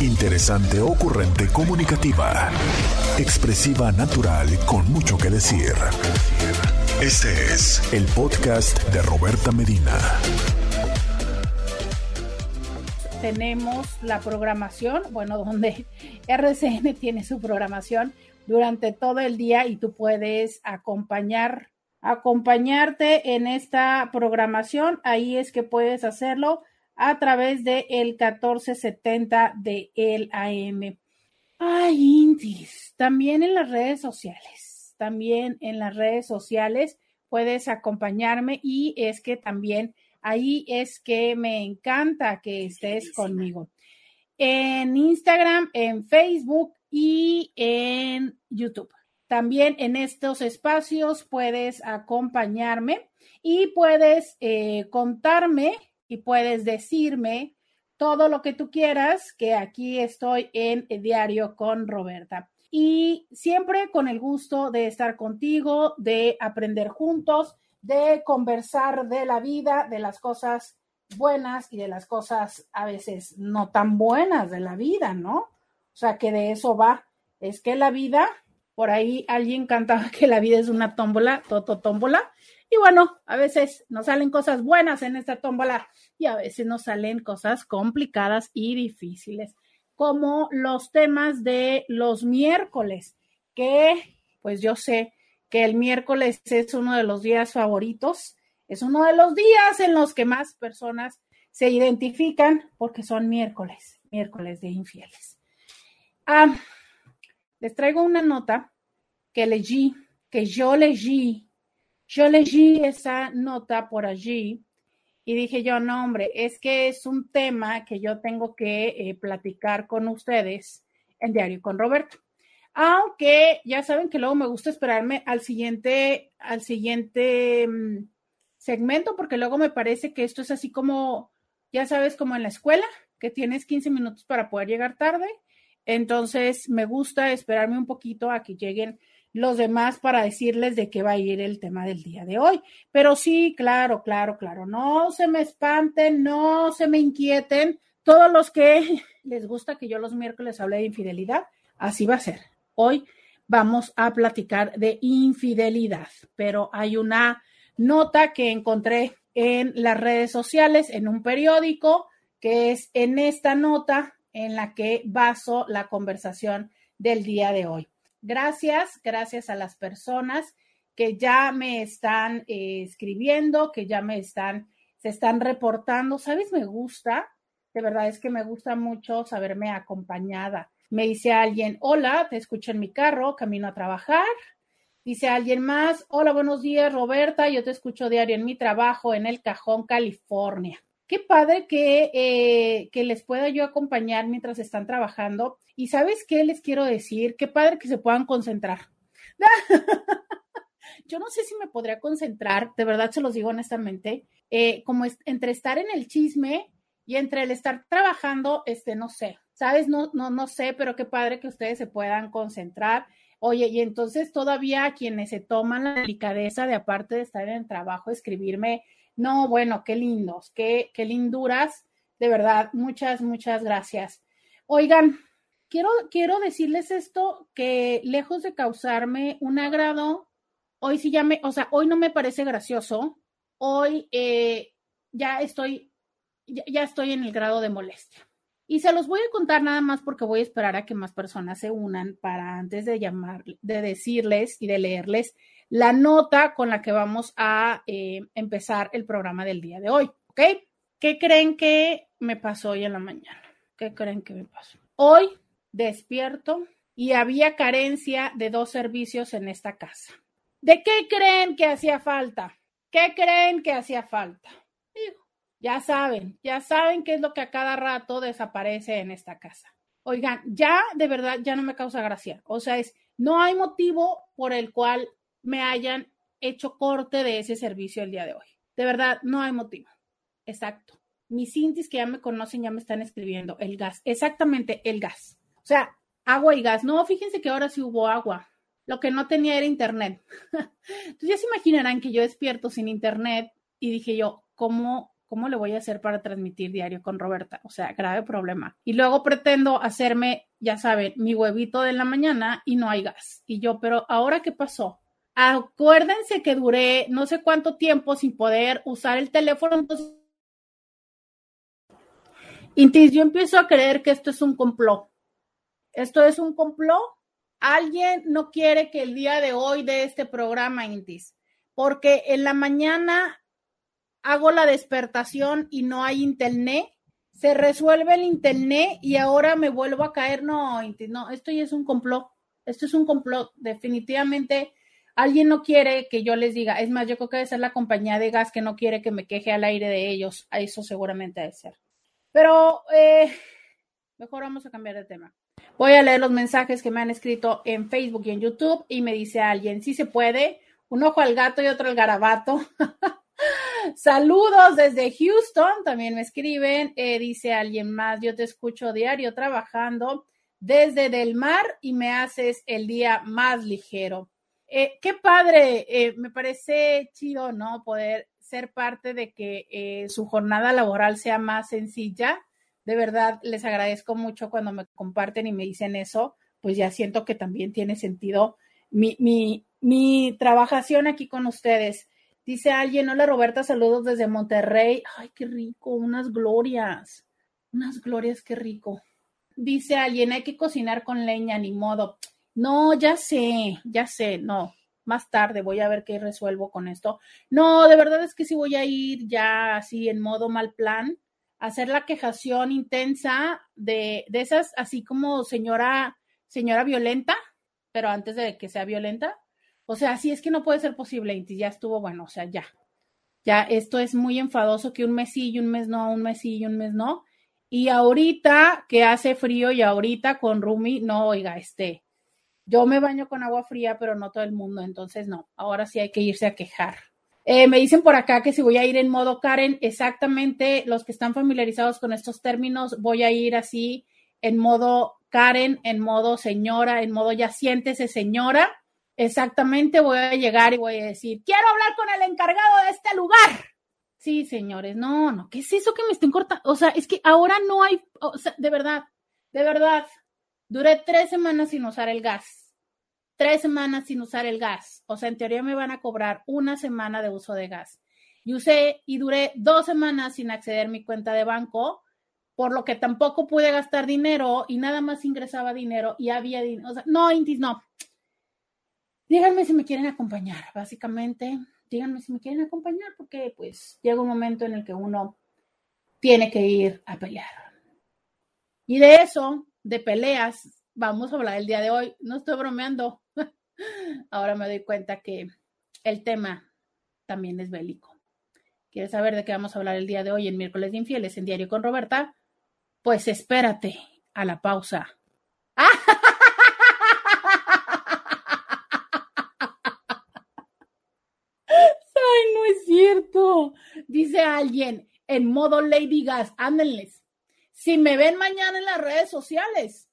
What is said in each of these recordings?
Interesante, ocurrente, comunicativa. Expresiva, natural, con mucho que decir. Este es el podcast de Roberta Medina. Tenemos la programación, bueno, donde RCN tiene su programación durante todo el día y tú puedes acompañar, acompañarte en esta programación. Ahí es que puedes hacerlo a través de el 1470 de el AM. Ay, Intis, también en las redes sociales, también en las redes sociales puedes acompañarme y es que también ahí es que me encanta que estés conmigo. En Instagram, en Facebook y en YouTube. También en estos espacios puedes acompañarme y puedes eh, contarme y puedes decirme todo lo que tú quieras, que aquí estoy en Diario con Roberta. Y siempre con el gusto de estar contigo, de aprender juntos, de conversar de la vida, de las cosas buenas y de las cosas a veces no tan buenas de la vida, ¿no? O sea, que de eso va. Es que la vida, por ahí alguien cantaba que la vida es una tómbola, toto tómbola, y bueno, a veces nos salen cosas buenas en esta tómbola y a veces nos salen cosas complicadas y difíciles, como los temas de los miércoles, que pues yo sé que el miércoles es uno de los días favoritos, es uno de los días en los que más personas se identifican porque son miércoles, miércoles de infieles. Ah, les traigo una nota que leí, que yo leí yo leí esa nota por allí y dije yo, no, hombre, es que es un tema que yo tengo que eh, platicar con ustedes en Diario con Roberto. Aunque ya saben que luego me gusta esperarme al siguiente, al siguiente mm, segmento, porque luego me parece que esto es así como, ya sabes, como en la escuela, que tienes 15 minutos para poder llegar tarde. Entonces, me gusta esperarme un poquito a que lleguen los demás para decirles de qué va a ir el tema del día de hoy. Pero sí, claro, claro, claro, no se me espanten, no se me inquieten. Todos los que les gusta que yo los miércoles hable de infidelidad, así va a ser. Hoy vamos a platicar de infidelidad, pero hay una nota que encontré en las redes sociales, en un periódico, que es en esta nota en la que baso la conversación del día de hoy. Gracias, gracias a las personas que ya me están eh, escribiendo, que ya me están, se están reportando. ¿Sabes? Me gusta, de verdad es que me gusta mucho saberme acompañada. Me dice alguien, hola, te escucho en mi carro, camino a trabajar. Dice alguien más, hola, buenos días, Roberta, yo te escucho diario en mi trabajo en el Cajón, California qué padre que, eh, que les pueda yo acompañar mientras están trabajando. Y sabes qué les quiero decir, qué padre que se puedan concentrar. yo no sé si me podría concentrar, de verdad se los digo honestamente, eh, como entre estar en el chisme y entre el estar trabajando, este, no sé, sabes, no, no, no sé, pero qué padre que ustedes se puedan concentrar. Oye, y entonces todavía quienes se toman la delicadeza de aparte de estar en el trabajo, escribirme no, bueno, qué lindos, qué, qué linduras. De verdad, muchas, muchas gracias. Oigan, quiero, quiero decirles esto, que lejos de causarme un agrado, hoy sí ya me, o sea, hoy no me parece gracioso, hoy eh, ya estoy, ya, estoy en el grado de molestia. Y se los voy a contar nada más porque voy a esperar a que más personas se unan para antes de llamar, de decirles y de leerles la nota con la que vamos a eh, empezar el programa del día de hoy, ¿ok? ¿Qué creen que me pasó hoy en la mañana? ¿Qué creen que me pasó? Hoy despierto y había carencia de dos servicios en esta casa. ¿De qué creen que hacía falta? ¿Qué creen que hacía falta? Ya saben, ya saben qué es lo que a cada rato desaparece en esta casa. Oigan, ya de verdad ya no me causa gracia. O sea, es, no hay motivo por el cual me hayan hecho corte de ese servicio el día de hoy. De verdad, no hay motivo. Exacto. Mis intis que ya me conocen ya me están escribiendo el gas. Exactamente, el gas. O sea, agua y gas. No, fíjense que ahora sí hubo agua. Lo que no tenía era internet. Entonces ya se imaginarán que yo despierto sin internet y dije yo, ¿cómo, ¿cómo le voy a hacer para transmitir diario con Roberta? O sea, grave problema. Y luego pretendo hacerme, ya saben, mi huevito de la mañana y no hay gas. Y yo, pero ahora qué pasó? Acuérdense que duré no sé cuánto tiempo sin poder usar el teléfono. Entonces, Intis, yo empiezo a creer que esto es un complot. Esto es un complot. Alguien no quiere que el día de hoy de este programa, Intis, porque en la mañana hago la despertación y no hay internet, se resuelve el internet y ahora me vuelvo a caer. No, no, esto ya es un complot. Esto es un complot. Definitivamente alguien no quiere que yo les diga. Es más, yo creo que debe ser la compañía de gas que no quiere que me queje al aire de ellos. A eso seguramente debe ser. Pero eh, mejor vamos a cambiar de tema. Voy a leer los mensajes que me han escrito en Facebook y en YouTube y me dice alguien, si se puede, un ojo al gato y otro al garabato. Saludos desde Houston, también me escriben, eh, dice alguien más, yo te escucho diario trabajando desde del mar y me haces el día más ligero. Eh, qué padre, eh, me parece chido, ¿no? Poder ser parte de que su jornada laboral sea más sencilla. De verdad, les agradezco mucho cuando me comparten y me dicen eso, pues ya siento que también tiene sentido mi, mi, mi trabajación aquí con ustedes. Dice alguien, hola Roberta, saludos desde Monterrey. Ay, qué rico, unas glorias, unas glorias, qué rico. Dice alguien, hay que cocinar con leña, ni modo. No, ya sé, ya sé, no. Más tarde voy a ver qué resuelvo con esto. No, de verdad es que sí voy a ir ya así en modo mal plan, hacer la quejación intensa de, de esas, así como señora, señora violenta, pero antes de que sea violenta, o sea, sí es que no puede ser posible, Inti, ya estuvo bueno, o sea, ya. Ya esto es muy enfadoso que un mes sí y un mes no, un mes sí y un mes no. Y ahorita que hace frío y ahorita con Rumi, no, oiga, este, yo me baño con agua fría, pero no todo el mundo, entonces no, ahora sí hay que irse a quejar. Eh, me dicen por acá que si voy a ir en modo Karen, exactamente los que están familiarizados con estos términos, voy a ir así en modo Karen, en modo señora, en modo ya siéntese señora Exactamente, voy a llegar y voy a decir, quiero hablar con el encargado de este lugar. Sí, señores, no, no, ¿qué es eso que me estén cortando? O sea, es que ahora no hay, o sea, de verdad, de verdad, duré tres semanas sin usar el gas. Tres semanas sin usar el gas. O sea, en teoría me van a cobrar una semana de uso de gas. Y usé y duré dos semanas sin acceder a mi cuenta de banco, por lo que tampoco pude gastar dinero y nada más ingresaba dinero y había dinero. O sea, no, Intis, no. Díganme si me quieren acompañar, básicamente, díganme si me quieren acompañar, porque pues llega un momento en el que uno tiene que ir a pelear. Y de eso, de peleas, vamos a hablar el día de hoy. No estoy bromeando. Ahora me doy cuenta que el tema también es bélico. ¿Quieres saber de qué vamos a hablar el día de hoy en miércoles de infieles en Diario con Roberta? Pues espérate a la pausa. ¡Ah! Dice alguien en modo Lady Gas, ándenles. Si me ven mañana en las redes sociales,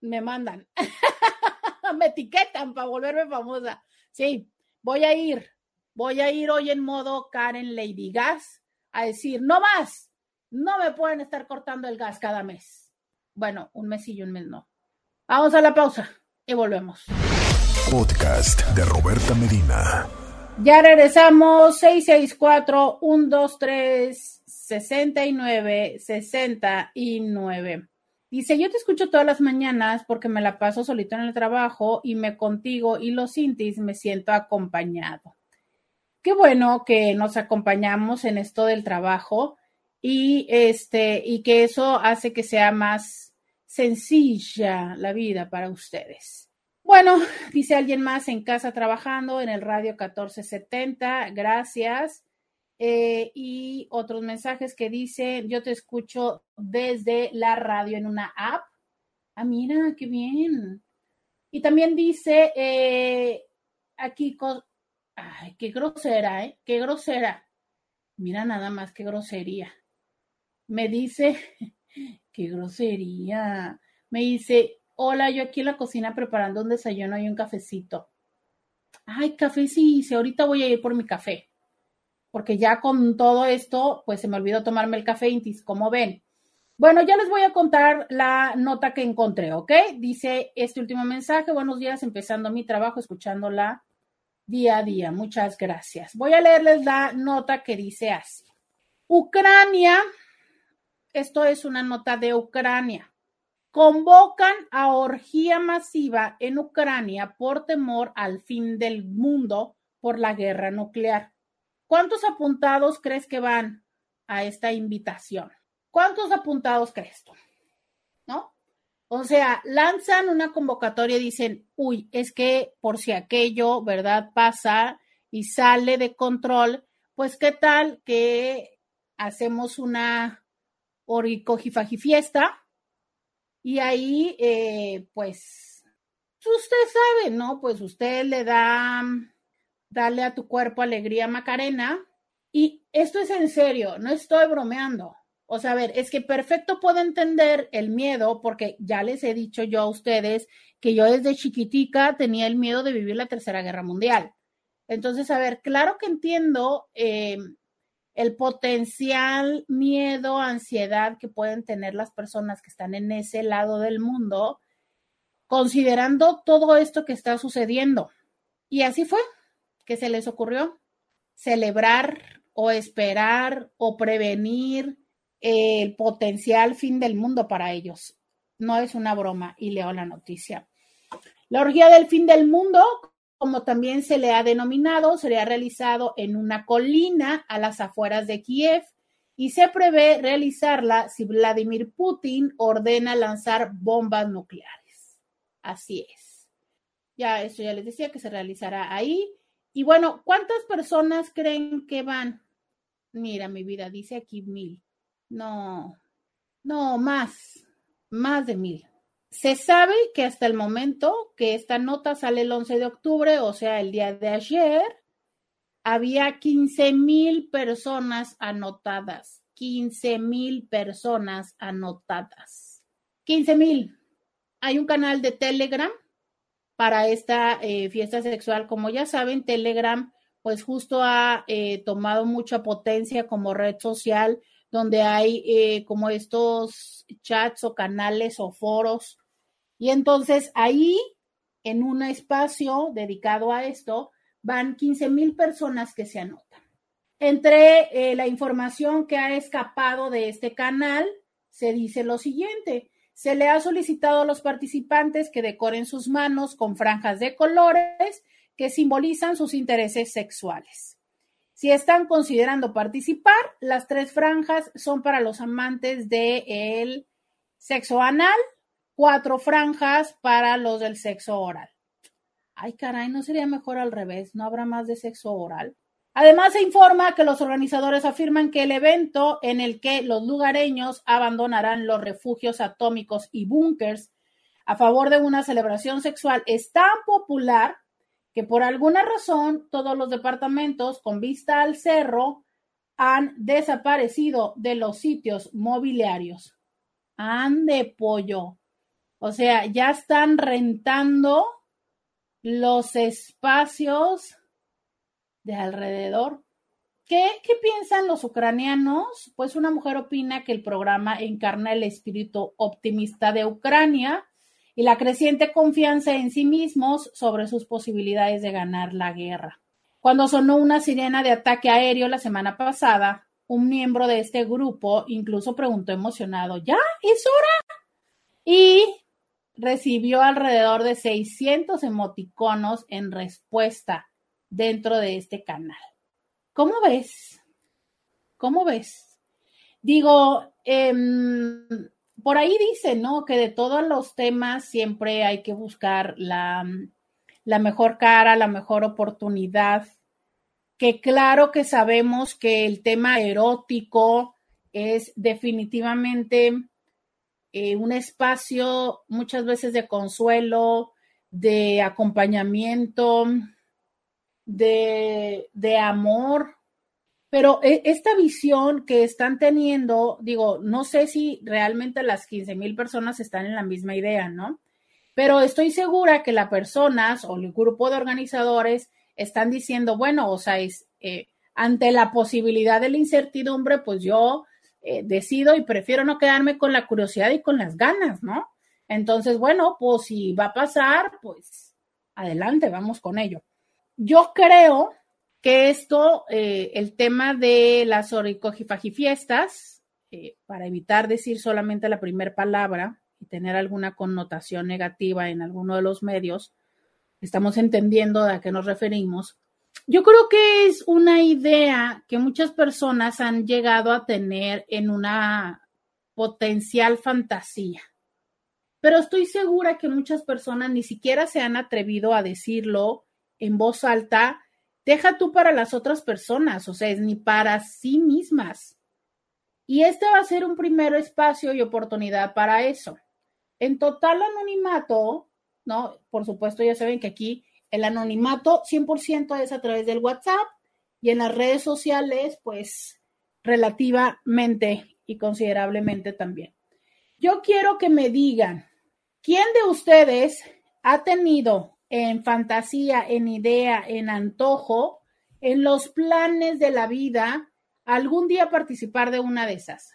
me mandan. me etiquetan para volverme famosa. Sí, voy a ir. Voy a ir hoy en modo Karen Lady Gas a decir, no más, no me pueden estar cortando el gas cada mes. Bueno, un mes y un mes no. Vamos a la pausa y volvemos. Podcast de Roberta Medina. Ya regresamos, 664-123-69-69. Dice, yo te escucho todas las mañanas porque me la paso solito en el trabajo y me contigo y los intis me siento acompañado. Qué bueno que nos acompañamos en esto del trabajo y este y que eso hace que sea más sencilla la vida para ustedes. Bueno, dice alguien más en casa trabajando en el radio 1470, gracias. Eh, y otros mensajes que dicen, yo te escucho desde la radio en una app. Ah, mira, qué bien. Y también dice eh, aquí, ay, qué grosera, ¿eh? Qué grosera. Mira nada más, qué grosería. Me dice, qué grosería. Me dice, Hola, yo aquí en la cocina preparando un desayuno y un cafecito. Ay, café sí, sí, ahorita voy a ir por mi café. porque ya con todo esto, pues se me olvidó tomarme el café Intis, como ven. Bueno, ya les voy a contar la nota que encontré, ¿ok? Dice este último mensaje, buenos días, empezando mi trabajo, escuchándola día a día. Muchas gracias. Voy a leerles la nota que dice así. Ucrania, esto es una nota de Ucrania. Convocan a orgía masiva en Ucrania por temor al fin del mundo por la guerra nuclear. ¿Cuántos apuntados crees que van a esta invitación? ¿Cuántos apuntados crees tú? ¿No? O sea, lanzan una convocatoria y dicen, uy, es que por si aquello, ¿verdad? Pasa y sale de control, pues qué tal que hacemos una fiesta y ahí, eh, pues, usted sabe, ¿no? Pues usted le da, dale a tu cuerpo alegría Macarena. Y esto es en serio, no estoy bromeando. O sea, a ver, es que perfecto puedo entender el miedo, porque ya les he dicho yo a ustedes que yo desde chiquitica tenía el miedo de vivir la Tercera Guerra Mundial. Entonces, a ver, claro que entiendo eh, el potencial miedo, ansiedad que pueden tener las personas que están en ese lado del mundo, considerando todo esto que está sucediendo. Y así fue que se les ocurrió celebrar o esperar o prevenir el potencial fin del mundo para ellos. No es una broma y leo la noticia. La orgía del fin del mundo, como también se le ha denominado, sería realizado en una colina a las afueras de Kiev y se prevé realizarla si Vladimir Putin ordena lanzar bombas nucleares. Así es. Ya, esto ya les decía que se realizará ahí. Y bueno, ¿cuántas personas creen que van? Mira, mi vida, dice aquí mil. No, no, más, más de mil. Se sabe que hasta el momento que esta nota sale el 11 de octubre, o sea, el día de ayer, había 15 mil personas anotadas. 15 mil personas anotadas. 15 mil. Hay un canal de Telegram para esta eh, fiesta sexual. Como ya saben, Telegram pues justo ha eh, tomado mucha potencia como red social donde hay eh, como estos chats o canales o foros. Y entonces ahí, en un espacio dedicado a esto, van 15 mil personas que se anotan. Entre eh, la información que ha escapado de este canal, se dice lo siguiente. Se le ha solicitado a los participantes que decoren sus manos con franjas de colores que simbolizan sus intereses sexuales. Si están considerando participar, las tres franjas son para los amantes del sexo anal, cuatro franjas para los del sexo oral. Ay, caray, ¿no sería mejor al revés? ¿No habrá más de sexo oral? Además, se informa que los organizadores afirman que el evento en el que los lugareños abandonarán los refugios atómicos y búnkers a favor de una celebración sexual es tan popular que por alguna razón todos los departamentos con vista al cerro han desaparecido de los sitios mobiliarios. Ande pollo. O sea, ya están rentando los espacios de alrededor. ¿Qué, ¿Qué, piensan los ucranianos? Pues una mujer opina que el programa encarna el espíritu optimista de Ucrania y la creciente confianza en sí mismos sobre sus posibilidades de ganar la guerra. Cuando sonó una sirena de ataque aéreo la semana pasada, un miembro de este grupo incluso preguntó emocionado, ¿ya? ¿Es hora? Y recibió alrededor de 600 emoticonos en respuesta dentro de este canal. ¿Cómo ves? ¿Cómo ves? Digo, eh, por ahí dice, ¿no? Que de todos los temas siempre hay que buscar la, la mejor cara, la mejor oportunidad. Que claro que sabemos que el tema erótico es definitivamente eh, un espacio muchas veces de consuelo, de acompañamiento, de, de amor, pero e, esta visión que están teniendo, digo, no sé si realmente las 15 mil personas están en la misma idea, ¿no? Pero estoy segura que las personas o el grupo de organizadores están diciendo, bueno, o sea, es, eh, ante la posibilidad de la incertidumbre, pues yo eh, decido y prefiero no quedarme con la curiosidad y con las ganas, ¿no? Entonces, bueno, pues si va a pasar, pues adelante, vamos con ello. Yo creo que esto, eh, el tema de las oricogifagifiestas, eh, para evitar decir solamente la primera palabra y tener alguna connotación negativa en alguno de los medios, estamos entendiendo a qué nos referimos. Yo creo que es una idea que muchas personas han llegado a tener en una potencial fantasía. Pero estoy segura que muchas personas ni siquiera se han atrevido a decirlo en voz alta. Deja tú para las otras personas, o sea, es ni para sí mismas. Y este va a ser un primer espacio y oportunidad para eso. En total anonimato, ¿no? Por supuesto, ya saben que aquí el anonimato 100% es a través del WhatsApp y en las redes sociales, pues relativamente y considerablemente también. Yo quiero que me digan, ¿quién de ustedes ha tenido en fantasía, en idea, en antojo, en los planes de la vida, algún día participar de una de esas?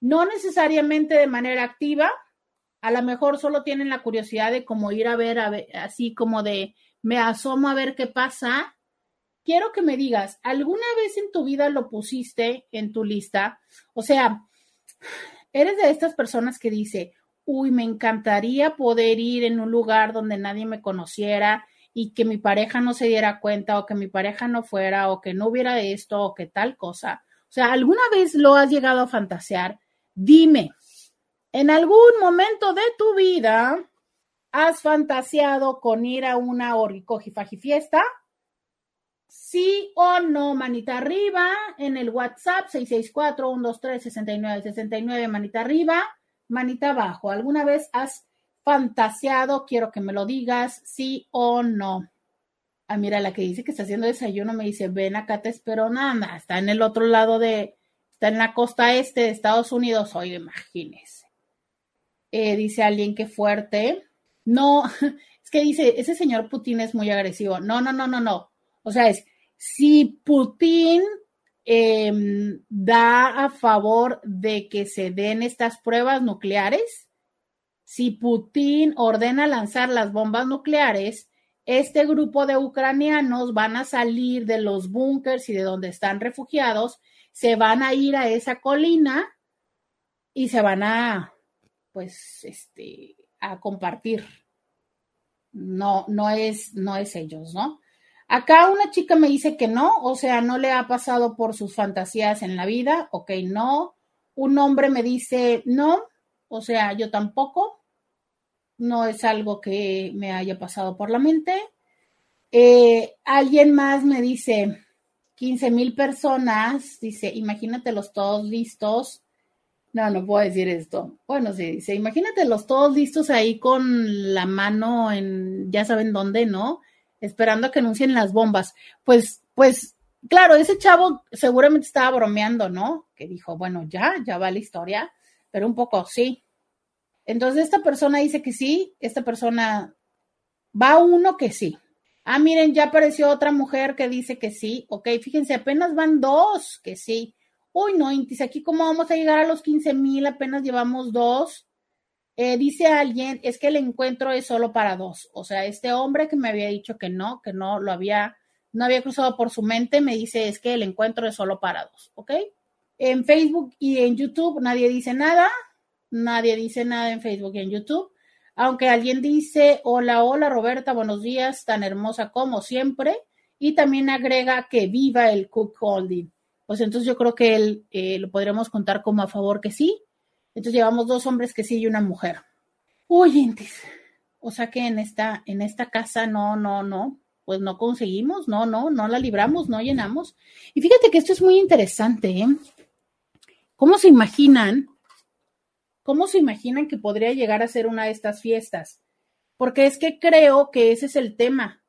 No necesariamente de manera activa, a lo mejor solo tienen la curiosidad de como ir a ver, así como de me asomo a ver qué pasa. Quiero que me digas, ¿alguna vez en tu vida lo pusiste en tu lista? O sea, eres de estas personas que dice, uy, me encantaría poder ir en un lugar donde nadie me conociera y que mi pareja no se diera cuenta o que mi pareja no fuera o que no hubiera esto o que tal cosa. O sea, ¿alguna vez lo has llegado a fantasear? Dime, ¿En algún momento de tu vida has fantaseado con ir a una fiesta? Sí o no, manita arriba en el WhatsApp 664-123-6969, manita arriba, manita abajo. ¿Alguna vez has fantaseado? Quiero que me lo digas, sí o no. Ah, mira, la que dice que está haciendo desayuno me dice, ven acá, te espero, nada, está en el otro lado de, está en la costa este de Estados Unidos, oye, imagínese. Eh, dice alguien que fuerte. No, es que dice, ese señor Putin es muy agresivo. No, no, no, no, no. O sea, es, si Putin em, da a favor de que se den estas pruebas nucleares, si Putin ordena lanzar las bombas nucleares, este grupo de ucranianos van a salir de los búnkers y de donde están refugiados, se van a ir a esa colina y se van a pues, este, a compartir. No, no es, no es ellos, ¿no? Acá una chica me dice que no, o sea, no le ha pasado por sus fantasías en la vida, ok, no. Un hombre me dice no, o sea, yo tampoco, no es algo que me haya pasado por la mente. Eh, alguien más me dice 15 mil personas, dice, imagínatelos todos listos no, no puedo decir esto. Bueno, sí, dice, imagínate los todos listos ahí con la mano en, ya saben dónde, ¿no? Esperando a que anuncien las bombas. Pues, pues, claro, ese chavo seguramente estaba bromeando, ¿no? Que dijo, bueno, ya, ya va la historia, pero un poco sí. Entonces, esta persona dice que sí, esta persona va uno que sí. Ah, miren, ya apareció otra mujer que dice que sí. Ok, fíjense, apenas van dos que sí. Uy, no, Intis, aquí cómo vamos a llegar a los 15 mil, apenas llevamos dos. Eh, dice alguien, es que el encuentro es solo para dos. O sea, este hombre que me había dicho que no, que no lo había, no había cruzado por su mente, me dice, es que el encuentro es solo para dos, ¿ok? En Facebook y en YouTube nadie dice nada, nadie dice nada en Facebook y en YouTube. Aunque alguien dice, hola, hola Roberta, buenos días, tan hermosa como siempre. Y también agrega que viva el cook holding pues entonces yo creo que él eh, lo podríamos contar como a favor que sí. Entonces llevamos dos hombres que sí y una mujer. Uy, Intis. O sea que en esta, en esta casa no, no, no, pues no conseguimos, no, no, no la libramos, no llenamos. Y fíjate que esto es muy interesante, ¿eh? ¿Cómo se imaginan? ¿Cómo se imaginan que podría llegar a ser una de estas fiestas? Porque es que creo que ese es el tema.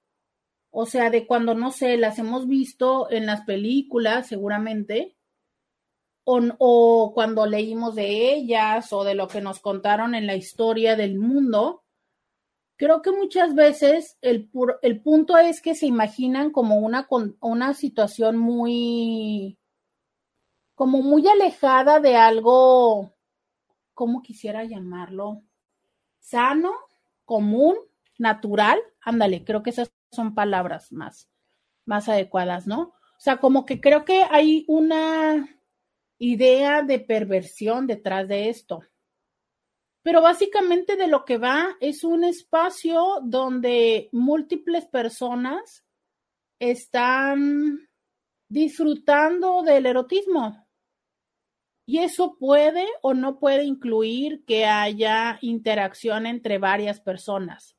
O sea, de cuando, no sé, las hemos visto en las películas, seguramente, o, o, cuando leímos de ellas o de lo que nos contaron en la historia del mundo, creo que muchas veces el, el punto es que se imaginan como una, una situación muy, como muy alejada de algo, ¿cómo quisiera llamarlo? Sano, común, natural. Ándale, creo que esas son palabras más, más adecuadas, ¿no? O sea, como que creo que hay una idea de perversión detrás de esto. Pero básicamente de lo que va es un espacio donde múltiples personas están disfrutando del erotismo. Y eso puede o no puede incluir que haya interacción entre varias personas.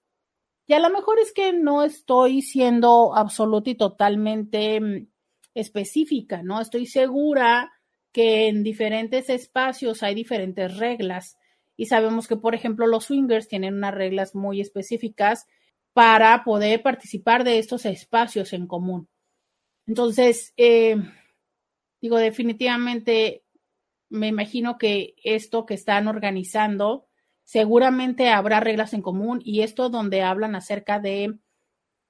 Y a lo mejor es que no estoy siendo absoluta y totalmente mm, específica, ¿no? Estoy segura que en diferentes espacios hay diferentes reglas y sabemos que, por ejemplo, los swingers tienen unas reglas muy específicas para poder participar de estos espacios en común. Entonces, eh, digo, definitivamente me imagino que esto que están organizando, seguramente habrá reglas en común y esto donde hablan acerca de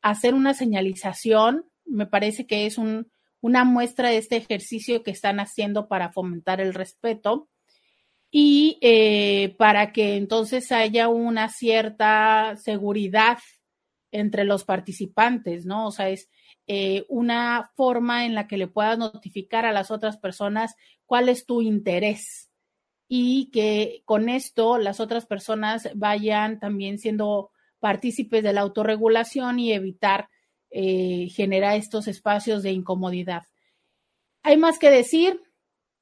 hacer una señalización, me parece que es un, una muestra de este ejercicio que están haciendo para fomentar el respeto y eh, para que entonces haya una cierta seguridad entre los participantes, ¿no? O sea, es eh, una forma en la que le puedas notificar a las otras personas cuál es tu interés y que con esto las otras personas vayan también siendo partícipes de la autorregulación y evitar eh, generar estos espacios de incomodidad. Hay más que decir,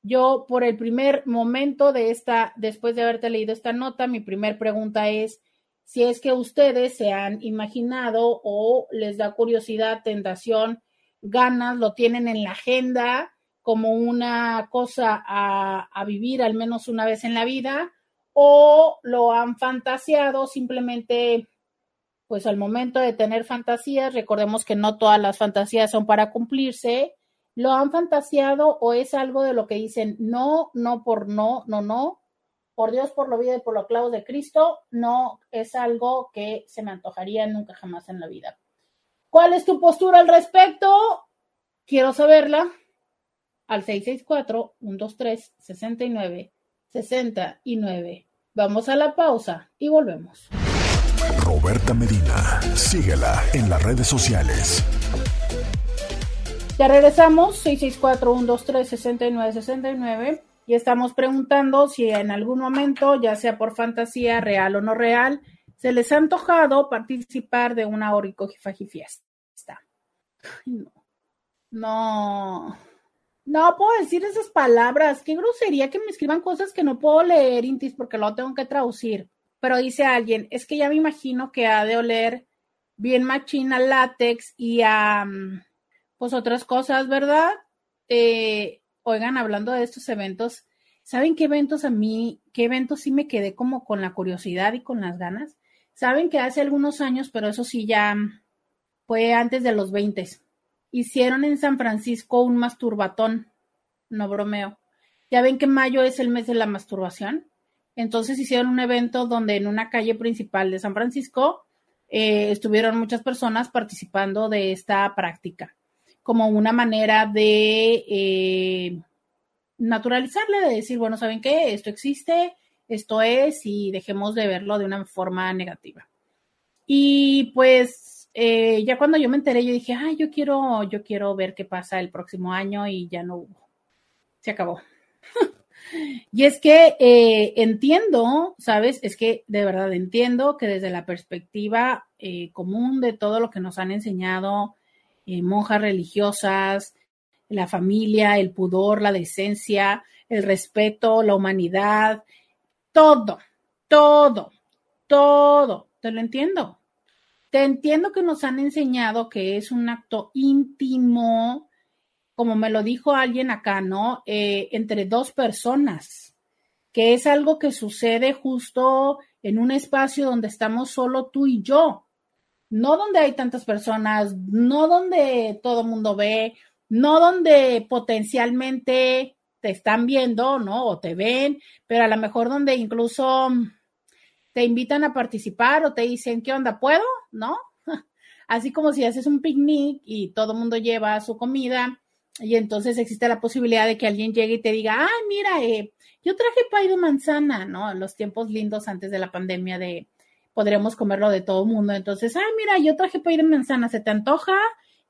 yo, por el primer momento de esta, después de haberte leído esta nota, mi primer pregunta es si es que ustedes se han imaginado o les da curiosidad, tentación, ganas, lo tienen en la agenda como una cosa a, vivir al menos una vez en la vida o lo han fantaseado simplemente pues al momento de tener fantasías, recordemos que no todas las fantasías son para cumplirse, lo han fantaseado o es algo de lo que dicen no, no por no, no, no, por Dios, por la vida y por los clavos de Cristo, no es algo que se me antojaría nunca jamás en la vida. ¿Cuál es tu postura al respecto? Quiero saberla al 664-123-69-69. Vamos a la pausa y volvemos. Roberta Medina, síguela en las redes sociales. Ya regresamos, 664-123-6969, y estamos preguntando si en algún momento, ya sea por fantasía real o no real, se les ha antojado participar de una fiesta. No, no, no puedo decir esas palabras. Qué grosería que me escriban cosas que no puedo leer, Intis, porque lo tengo que traducir. Pero dice alguien, es que ya me imagino que ha de oler bien machina látex y a... Mm, pues otras cosas, ¿verdad? Eh, oigan, hablando de estos eventos, ¿saben qué eventos a mí, qué eventos sí me quedé como con la curiosidad y con las ganas? Saben que hace algunos años, pero eso sí ya fue antes de los 20, hicieron en San Francisco un masturbatón, no bromeo. Ya ven que mayo es el mes de la masturbación. Entonces hicieron un evento donde en una calle principal de San Francisco eh, estuvieron muchas personas participando de esta práctica como una manera de eh, naturalizarle, de decir, bueno, ¿saben qué? Esto existe, esto es, y dejemos de verlo de una forma negativa. Y pues eh, ya cuando yo me enteré, yo dije, ay, yo quiero, yo quiero ver qué pasa el próximo año y ya no hubo. Se acabó. y es que eh, entiendo, ¿sabes? Es que de verdad entiendo que desde la perspectiva común de todo lo que nos han enseñado eh, monjas religiosas, la familia, el pudor, la decencia, el respeto, la humanidad, todo, todo, todo, te lo entiendo. Te entiendo que nos han enseñado que es un acto íntimo, como me lo dijo alguien acá, ¿no? Eh, entre dos personas, que es algo que sucede justo en un espacio donde estamos solo tú y yo no donde hay tantas personas, no donde todo el mundo ve, no donde potencialmente te están viendo, ¿no? O te ven, pero a lo mejor donde incluso te invitan a participar o te dicen, ¿qué onda? ¿Puedo? ¿No? Así como si haces un picnic y todo el mundo lleva su comida y entonces existe la posibilidad de que alguien llegue y te diga, ay, mira, eh, yo traje pay de manzana, ¿no? En los tiempos lindos antes de la pandemia de podríamos comerlo de todo el mundo. Entonces, ay, mira, yo traje pay de manzana, ¿se te antoja?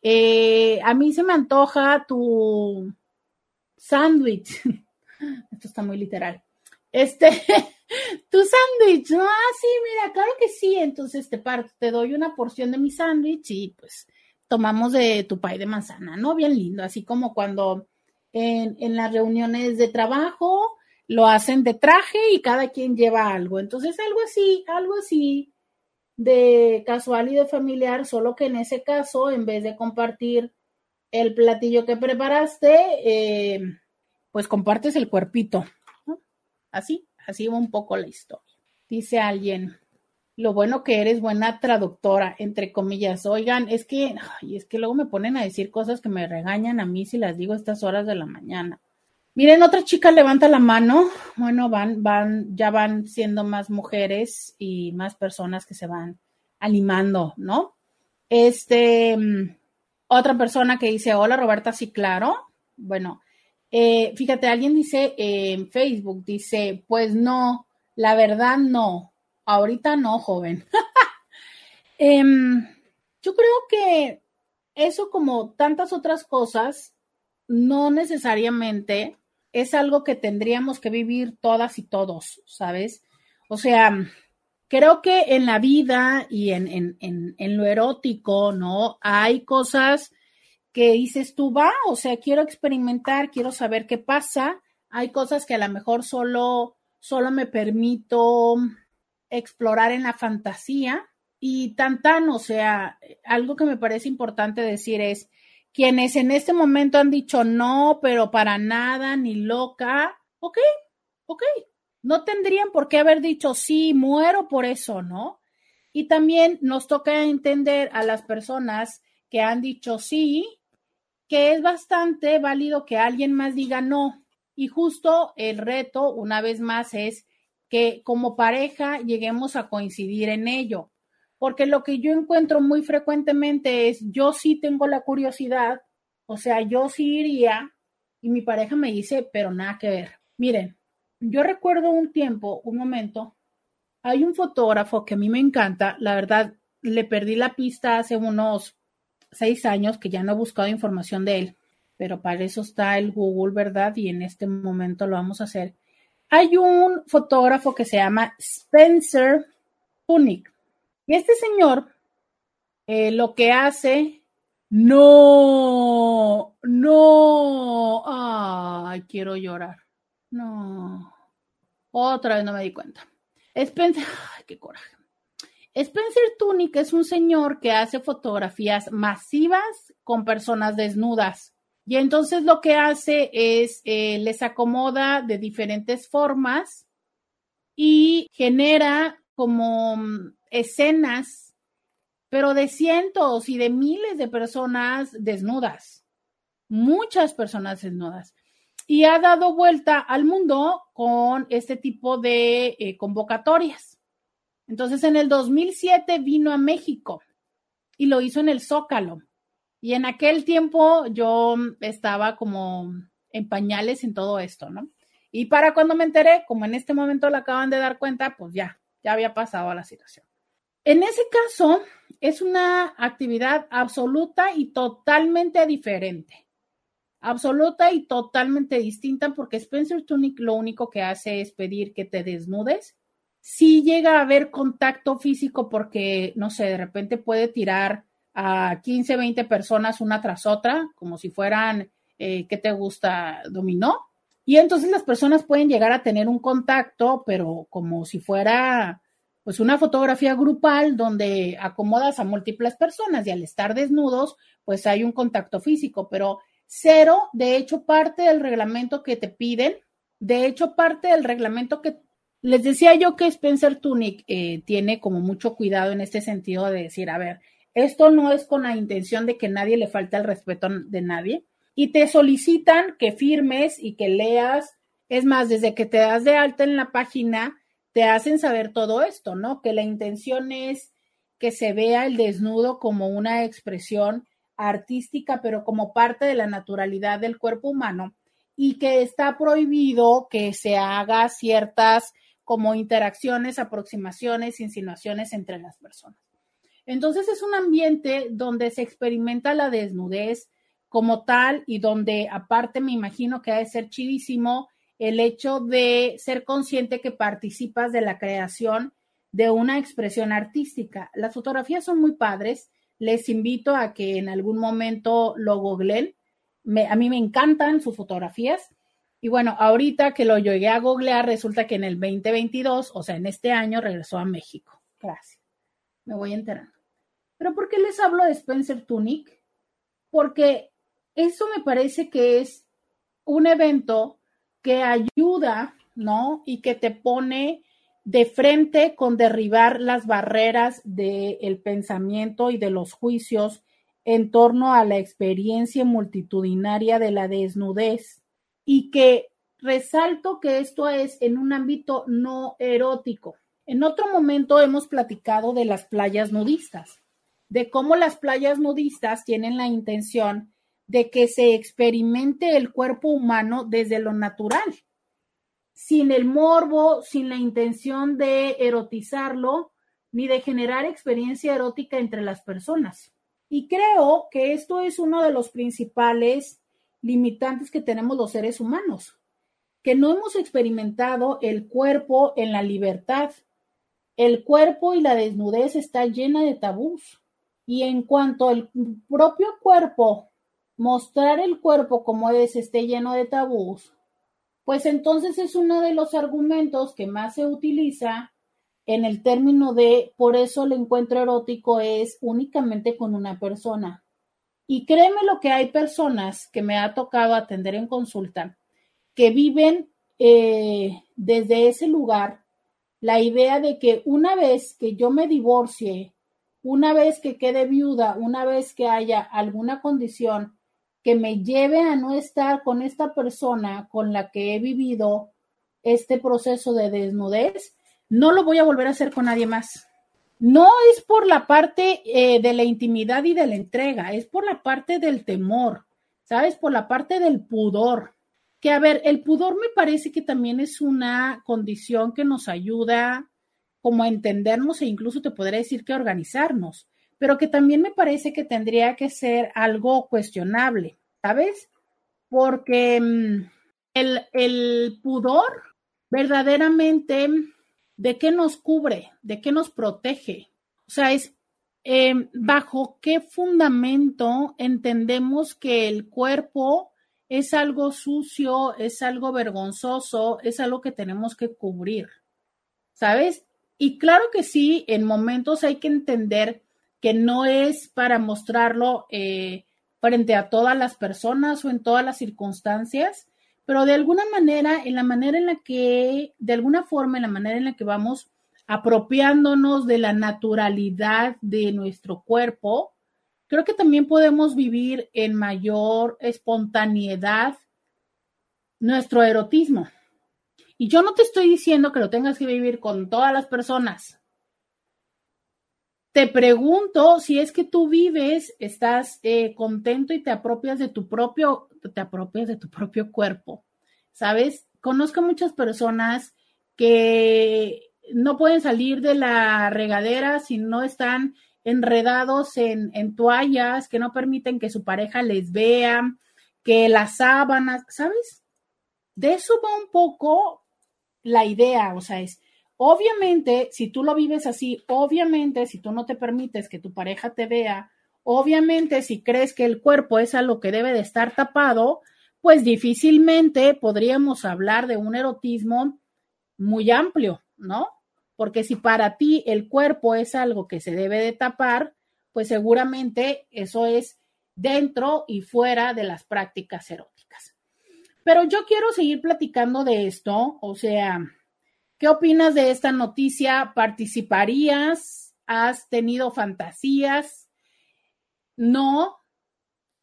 Eh, a mí se me antoja tu sándwich. Esto está muy literal. Este, tu sándwich, ¿no? Ah, sí, mira, claro que sí. Entonces te parto, te doy una porción de mi sándwich y pues tomamos de tu pay de manzana, ¿no? Bien lindo, así como cuando en, las reuniones de trabajo lo hacen de traje y cada quien lleva algo. Entonces, algo así, algo así de casual y de familiar, solo que en ese caso, en vez de compartir el platillo que preparaste, eh, pues compartes el cuerpito. Así, así va un poco la historia. Dice alguien, lo bueno que eres buena traductora, entre comillas. Oigan, es que, ay, es que luego me ponen a decir cosas que me regañan a mí si las digo a estas horas de la mañana. Miren, otra chica levanta la mano. Bueno, van, van, ya van siendo más mujeres y más personas que se van animando, ¿no? Este, mm, otra persona que dice, hola Roberta, sí, claro. Bueno, eh, fíjate, alguien dice en Facebook, dice, pues no, la verdad no, ahorita no, joven. Em, yo creo que eso como tantas otras cosas, no necesariamente es algo que tendríamos que vivir todas y todos, ¿sabes? O sea, creo que en la vida y en, en, en, lo erótico, ¿no? Hay cosas que dices tú, va, o sea, quiero experimentar, quiero saber qué pasa. Hay cosas que a lo mejor solo, solo me permito explorar en la fantasía y tan tan, o sea, algo que me parece importante decir es, quienes en este momento han dicho no, pero para nada, ni loca, ok, ok, no tendrían por qué haber dicho sí, muero por eso, ¿no? Y también nos toca entender a las personas que han dicho sí, que es bastante válido que alguien más diga no. Y justo el reto, una vez más, es que como pareja lleguemos a coincidir en ello porque lo que yo encuentro muy frecuentemente es, yo sí tengo la curiosidad, o sea, yo sí iría y mi pareja me dice, pero nada que ver. Miren, yo recuerdo un tiempo, un momento, hay un fotógrafo que a mí me encanta, la verdad, le perdí la pista hace unos seis años que ya no he buscado información de él, pero para eso está el Google, ¿verdad? Y en este momento lo vamos a hacer. Hay un fotógrafo que se llama Spencer Punick y este señor eh, lo que hace, no, no, ay, quiero llorar. No, otra vez no me di cuenta. Spencer, ay, qué coraje. Spencer Tunick es un señor que hace fotografías masivas con personas desnudas. Y entonces lo que hace es eh, les acomoda de diferentes formas y genera como escenas, pero de cientos y de miles de personas desnudas, muchas personas desnudas. Y ha dado vuelta al mundo con este tipo de eh, convocatorias. Entonces, en el 2007 vino a México y lo hizo en el Zócalo. Y en aquel tiempo yo estaba como en pañales en todo esto, ¿no? Y para cuando me enteré, como en este momento lo acaban de dar cuenta, pues ya, ya había pasado la situación. En ese caso, es una actividad absoluta y totalmente diferente. Absoluta y totalmente distinta porque Spencer Tunick lo único que hace es pedir que te desnudes. Si llega a haber contacto físico porque, no sé, de repente puede tirar a 15, 20 personas una tras otra, como si fueran, eh, ¿qué te gusta? Dominó. Y entonces las personas pueden llegar a tener un contacto, pero como si fuera pues una fotografía grupal donde acomodas a múltiples personas y al estar desnudos, pues hay un contacto físico, pero cero, de hecho, parte del reglamento que te piden, de hecho, parte del reglamento que les decía yo que Spencer Tunick eh, tiene como mucho cuidado en este sentido de decir, a ver, esto no es con la intención de que nadie le falte el respeto de nadie y te solicitan que firmes y que leas, es más, desde que te das de alta en la página, te hacen saber todo esto, ¿no? Que la intención es que se vea el desnudo como una expresión artística, pero como parte de la naturalidad del cuerpo humano y que está prohibido que se haga ciertas como interacciones, aproximaciones, insinuaciones entre las personas. Entonces es un ambiente donde se experimenta la desnudez como tal y donde aparte me imagino que ha de ser chidísimo el hecho de ser consciente que participas de la creación de una expresión artística. Las fotografías son muy padres. Les invito a que en algún momento lo googleen. a mí me encantan sus fotografías. Y bueno, ahorita que lo llegué a googlear, resulta que en el 2022, o sea, en este año, regresó a México. Gracias. Me voy enterando. Pero ¿por qué les hablo de Spencer Tunick? Porque eso me parece que es un evento que ayuda, ¿no? Y que te pone de frente con derribar las barreras del pensamiento y de los juicios en torno a la experiencia multitudinaria de la desnudez y que resalto que esto es en un ámbito no erótico. En otro momento hemos platicado de las playas nudistas, de cómo las playas nudistas tienen la intención de que se experimente el cuerpo humano desde lo natural, sin el morbo, sin la intención de erotizarlo, ni de generar experiencia erótica entre las personas. Y creo que esto es uno de los principales limitantes que tenemos los seres humanos, que no hemos experimentado el cuerpo en la libertad. El cuerpo y la desnudez está llena de tabús. Y en cuanto al propio cuerpo, mostrar el cuerpo como es, esté lleno de tabús, pues entonces es uno de los argumentos que más se utiliza en el término de por eso el encuentro erótico es únicamente con una persona. Y créeme lo que hay personas que me ha tocado atender en consulta que viven eh, desde ese lugar la idea de que una vez que yo me divorcie, una vez que quede viuda, una vez que haya alguna condición que me lleve a no estar con esta persona con la que he vivido este proceso de desnudez, no lo voy a volver a hacer con nadie más. No es por la parte eh, de la intimidad y de la entrega, es por la parte del temor, ¿sabes? Por la parte del pudor. Que a ver, el pudor me parece que también es una condición que nos ayuda como a entendernos e incluso te podría decir que organizarnos pero que también me parece que tendría que ser algo cuestionable, ¿sabes? Porque mm, el, pudor verdaderamente, ¿de qué nos cubre? ¿De qué nos protege? O sea, es em, bajo qué fundamento entendemos que el cuerpo es algo sucio, es algo vergonzoso, es algo que tenemos que cubrir, ¿sabes? Y claro que sí, en momentos hay que entender que no es para mostrarlo eh, frente a todas las personas o en todas las circunstancias, pero de alguna manera, en la manera en la que, de alguna forma, en la manera en la que vamos apropiándonos de la naturalidad de nuestro cuerpo, creo que también podemos vivir en mayor espontaneidad nuestro erotismo. Y yo no te estoy diciendo que lo tengas que vivir con todas las personas, te pregunto si es que tú vives, estás eh, contento y te apropias de tu propio, te apropias de tu propio cuerpo, ¿sabes? Conozco muchas personas que no pueden salir de la regadera si no están enredados en, en toallas, que no permiten que su pareja les vea, que las sábanas, ¿sabes? De eso va un poco la idea, o sea, es Obviamente, si tú lo vives así, obviamente, si tú no te permites que tu pareja te vea, obviamente, si crees que el cuerpo es algo que debe de estar tapado, pues difícilmente podríamos hablar de un erotismo muy amplio, ¿no? Porque si para ti el cuerpo es algo que se debe de tapar, pues seguramente eso es dentro y fuera de las prácticas eróticas. Pero yo quiero seguir platicando de esto, o sea, ¿Qué opinas de esta noticia? ¿Participarías? ¿Has tenido fantasías? No.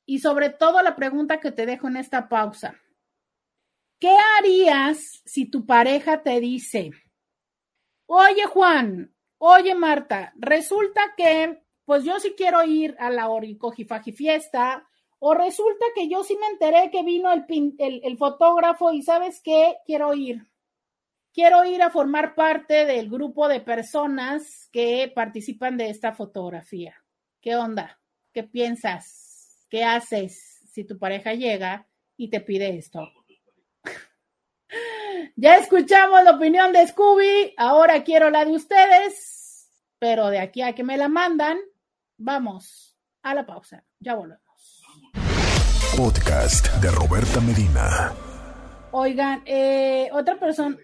Y sobre todo la pregunta que te dejo en esta pausa. ¿Qué harías si tu pareja te dice, Oye, Juan, oye, Marta, resulta que, pues yo sí quiero ir a la Oricojifaji fiesta, o resulta que yo sí me enteré que vino el, el, el fotógrafo y sabes qué, quiero ir. Quiero ir a formar parte del grupo de personas que participan de esta fotografía. ¿Qué onda? ¿Qué piensas? ¿Qué haces si tu pareja llega y te pide esto? ya escuchamos la opinión de Scooby, ahora quiero la de ustedes, pero de aquí a que me la mandan, vamos a la pausa. Ya volvemos. Podcast de Roberta Medina. Oigan, eh, otra persona.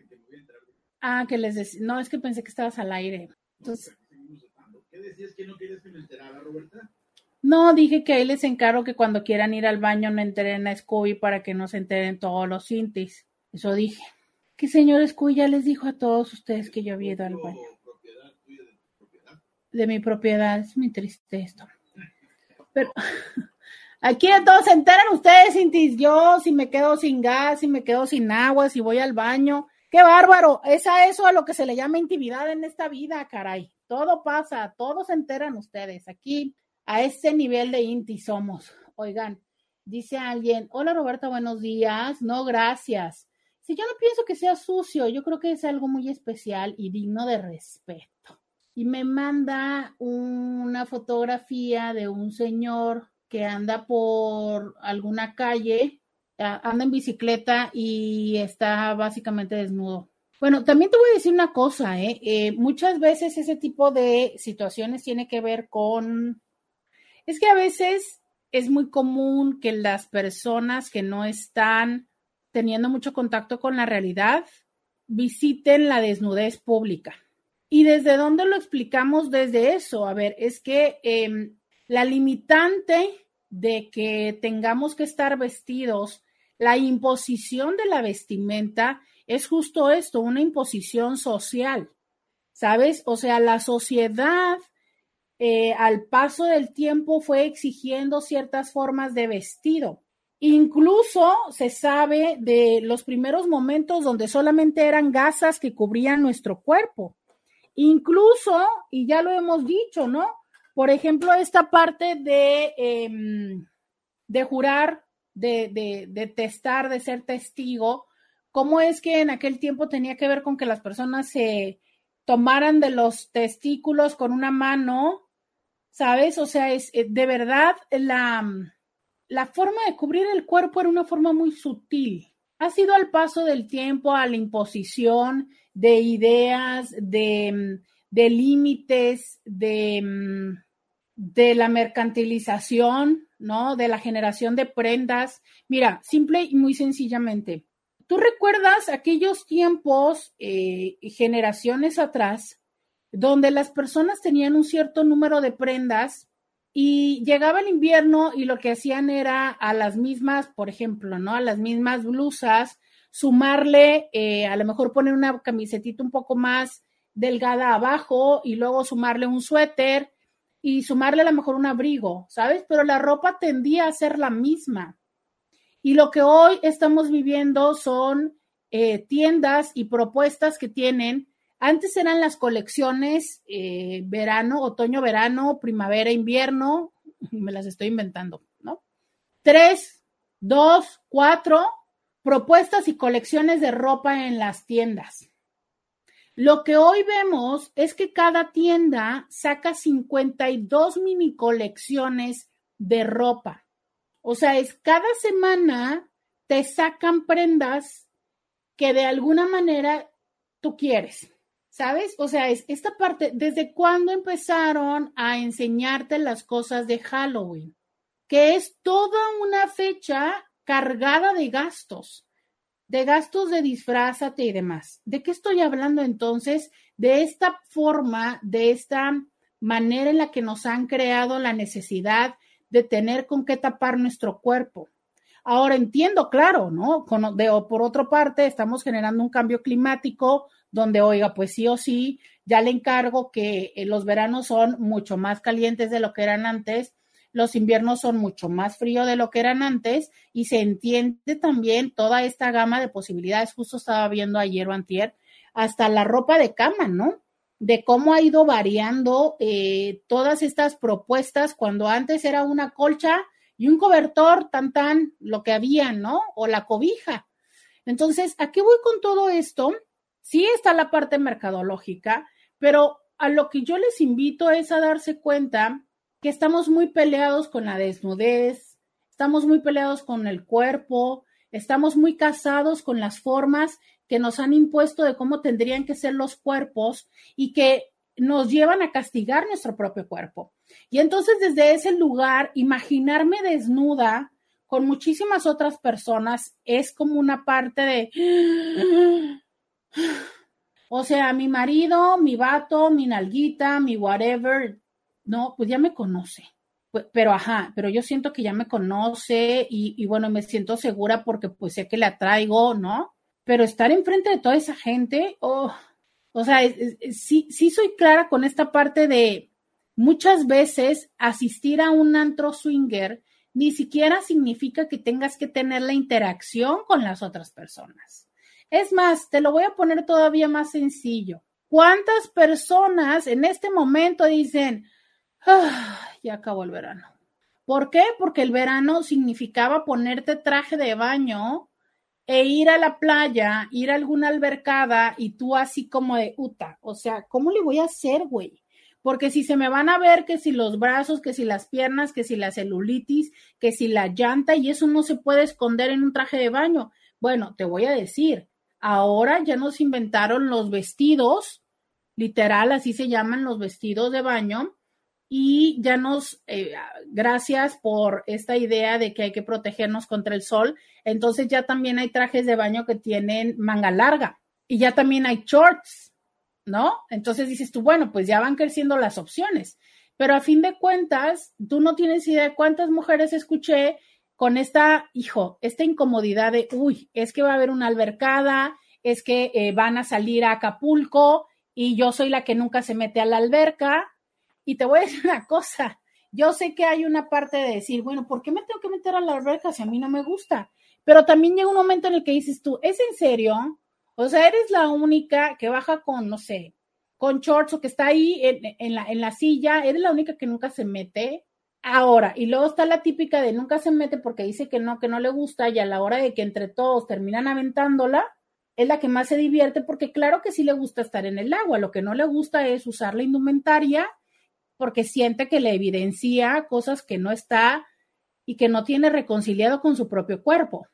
Ah, que les decía. No, es que pensé que estabas al aire. Entonces. ¿Qué decías que no quieres que me enterara, Roberta? No, dije que ahí les encargo que cuando quieran ir al baño no enteren a Scooby para que no se enteren todos los cintis. Eso dije. Que señor Scooby ya les dijo a todos ustedes que yo había ido al baño. De mi propiedad. Es muy triste esto. Pero aquí todos se enteran ustedes, cintis. Yo, si me quedo sin gas, si me quedo sin agua, si voy al baño. ¡Qué bárbaro! Es a eso a lo que se le llama intimidad en esta vida, caray. Todo pasa, todos se enteran ustedes. Aquí, a este nivel de Inti somos. Oigan, dice alguien, hola Roberta, buenos días. No, gracias. Si yo no pienso que sea sucio, yo creo que es algo muy especial y digno de respeto. Y me manda una fotografía de un señor que anda por alguna calle anda en bicicleta y está básicamente desnudo. Bueno, también te voy a decir una cosa, ¿eh? ¿eh? muchas veces ese tipo de situaciones tiene que ver con, es que a veces es muy común que las personas que no están teniendo mucho contacto con la realidad visiten la desnudez pública. ¿Y desde dónde lo explicamos? Desde eso. A ver, es que eh, la limitante de que tengamos que estar vestidos la imposición de la vestimenta es justo esto, una imposición social, ¿sabes? O sea, la sociedad eh, al paso del tiempo fue exigiendo ciertas formas de vestido. Incluso se sabe de los primeros momentos donde solamente eran gasas que cubrían nuestro cuerpo. Incluso, y ya lo hemos dicho, ¿no? Por ejemplo, esta parte de, em, de jurar de, de, testar, de ser testigo, cómo es que en aquel tiempo tenía que ver con que las personas se tomaran de los testículos con una mano, ¿sabes? O sea, es eh, de verdad la, la forma de cubrir el cuerpo era una forma muy sutil. Ha sido al paso del tiempo, a la imposición de ideas, de, de límites, de, de la mercantilización, ¿no? De la generación de prendas. Mira, simple y muy sencillamente. ¿Tú recuerdas aquellos tiempos, eh, generaciones atrás, donde las personas tenían un cierto número de prendas y llegaba el invierno y lo que hacían era a las mismas, por ejemplo, ¿no? A las mismas blusas, sumarle, eh, a lo mejor poner una camisetita un poco más delgada abajo y luego sumarle un suéter y sumarle a lo mejor un abrigo, ¿sabes? Pero la ropa tendía a ser la misma. Y lo que hoy estamos viviendo son eh, tiendas y propuestas que tienen, antes eran las colecciones eh, verano, otoño, verano, primavera, invierno, me las estoy inventando, ¿no? Tres, dos, cuatro propuestas y colecciones de ropa en las tiendas. Lo que hoy vemos es que cada tienda saca 52 mini colecciones de ropa. O sea, es cada semana te sacan prendas que de alguna manera tú quieres. ¿Sabes? O sea, es esta parte, ¿desde cuándo empezaron a enseñarte las cosas de Halloween? Que es toda una fecha cargada de gastos de gastos de disfrázate y demás. ¿De qué estoy hablando entonces? De esta forma, de esta manera en la que nos han creado la necesidad de tener con qué tapar nuestro cuerpo. Ahora entiendo, claro, ¿no? por otra parte, estamos generando un cambio climático donde, oiga, pues sí o sí, ya le encargo que eh, los veranos son mucho más calientes de lo que eran antes los inviernos son mucho más fríos de lo que eran antes y se entiende también toda esta gama de posibilidades. Justo estaba viendo ayer o antier hasta la ropa de cama, ¿no? De cómo ha ido variando eh, todas estas propuestas cuando antes era una colcha y un cobertor, tan tan, lo que había, ¿no? O la cobija. Entonces, ¿a qué voy con todo esto? Sí está la parte mercadológica, pero a lo que yo les invito es a darse cuenta que estamos muy peleados con la desnudez, estamos muy peleados con el cuerpo, estamos muy casados con las formas que nos han impuesto de cómo tendrían que ser los cuerpos y que nos llevan a castigar nuestro propio cuerpo. Y entonces desde ese lugar, imaginarme desnuda con muchísimas otras personas es como una parte de... O sea, mi marido, mi vato, mi nalguita, mi whatever, no, pues ya me conoce. Pero ajá, pero yo siento que ya me conoce y, bueno, me siento segura porque pues sé que la traigo, ¿no? Pero estar enfrente de toda esa gente, oh, o sea, sí, sí soy clara con esta parte de muchas veces asistir a un antro swinger ni siquiera significa que tengas que tener la interacción con las otras personas. Es más, te lo voy a poner todavía más sencillo. ¿Cuántas personas en este momento dicen, ah, ya acabó el verano? ¿Por qué? Porque el verano significaba ponerte traje de baño e ir a la playa, ir a alguna albercada y tú así como de uta, o sea, ¿cómo le voy a hacer, güey? Porque si se me van a ver que si los brazos, que si las piernas, que si la celulitis, que si la llanta y eso no se puede esconder en un traje de baño. Bueno, te voy a decir, ahora ya nos inventaron los vestidos, literal, así se llaman los vestidos de baño, y ya nos, eh, gracias por esta idea de que hay que protegernos contra el sol, entonces ya también hay trajes de baño que tienen manga larga y ya también hay shorts, ¿no? Entonces dices tú, bueno, pues ya van creciendo las opciones, pero a fin de cuentas, tú no tienes idea de cuántas mujeres escuché con esta, hijo, esta incomodidad de, uy, es que va a haber una albercada, es que eh, van a salir a Acapulco y yo soy la que nunca se mete a la alberca y te voy a decir una cosa, yo sé que hay una parte de decir, bueno, ¿por qué me tengo que meter a la alberca si a mí no me gusta? Pero también llega un momento en el que dices tú, ¿es en serio? O sea, eres la única que baja con, no sé, con shorts o que está ahí en, la, en la silla, eres la única que nunca se mete. Ahora, y luego está la típica de nunca se mete porque dice que no, que no le gusta, y a la hora de que entre todos terminan aventándola, es la que más se divierte porque claro que sí le gusta estar en el agua, lo que no le gusta es usar la indumentaria porque siente que le evidencia cosas que no está y que no tiene reconciliado con su propio cuerpo.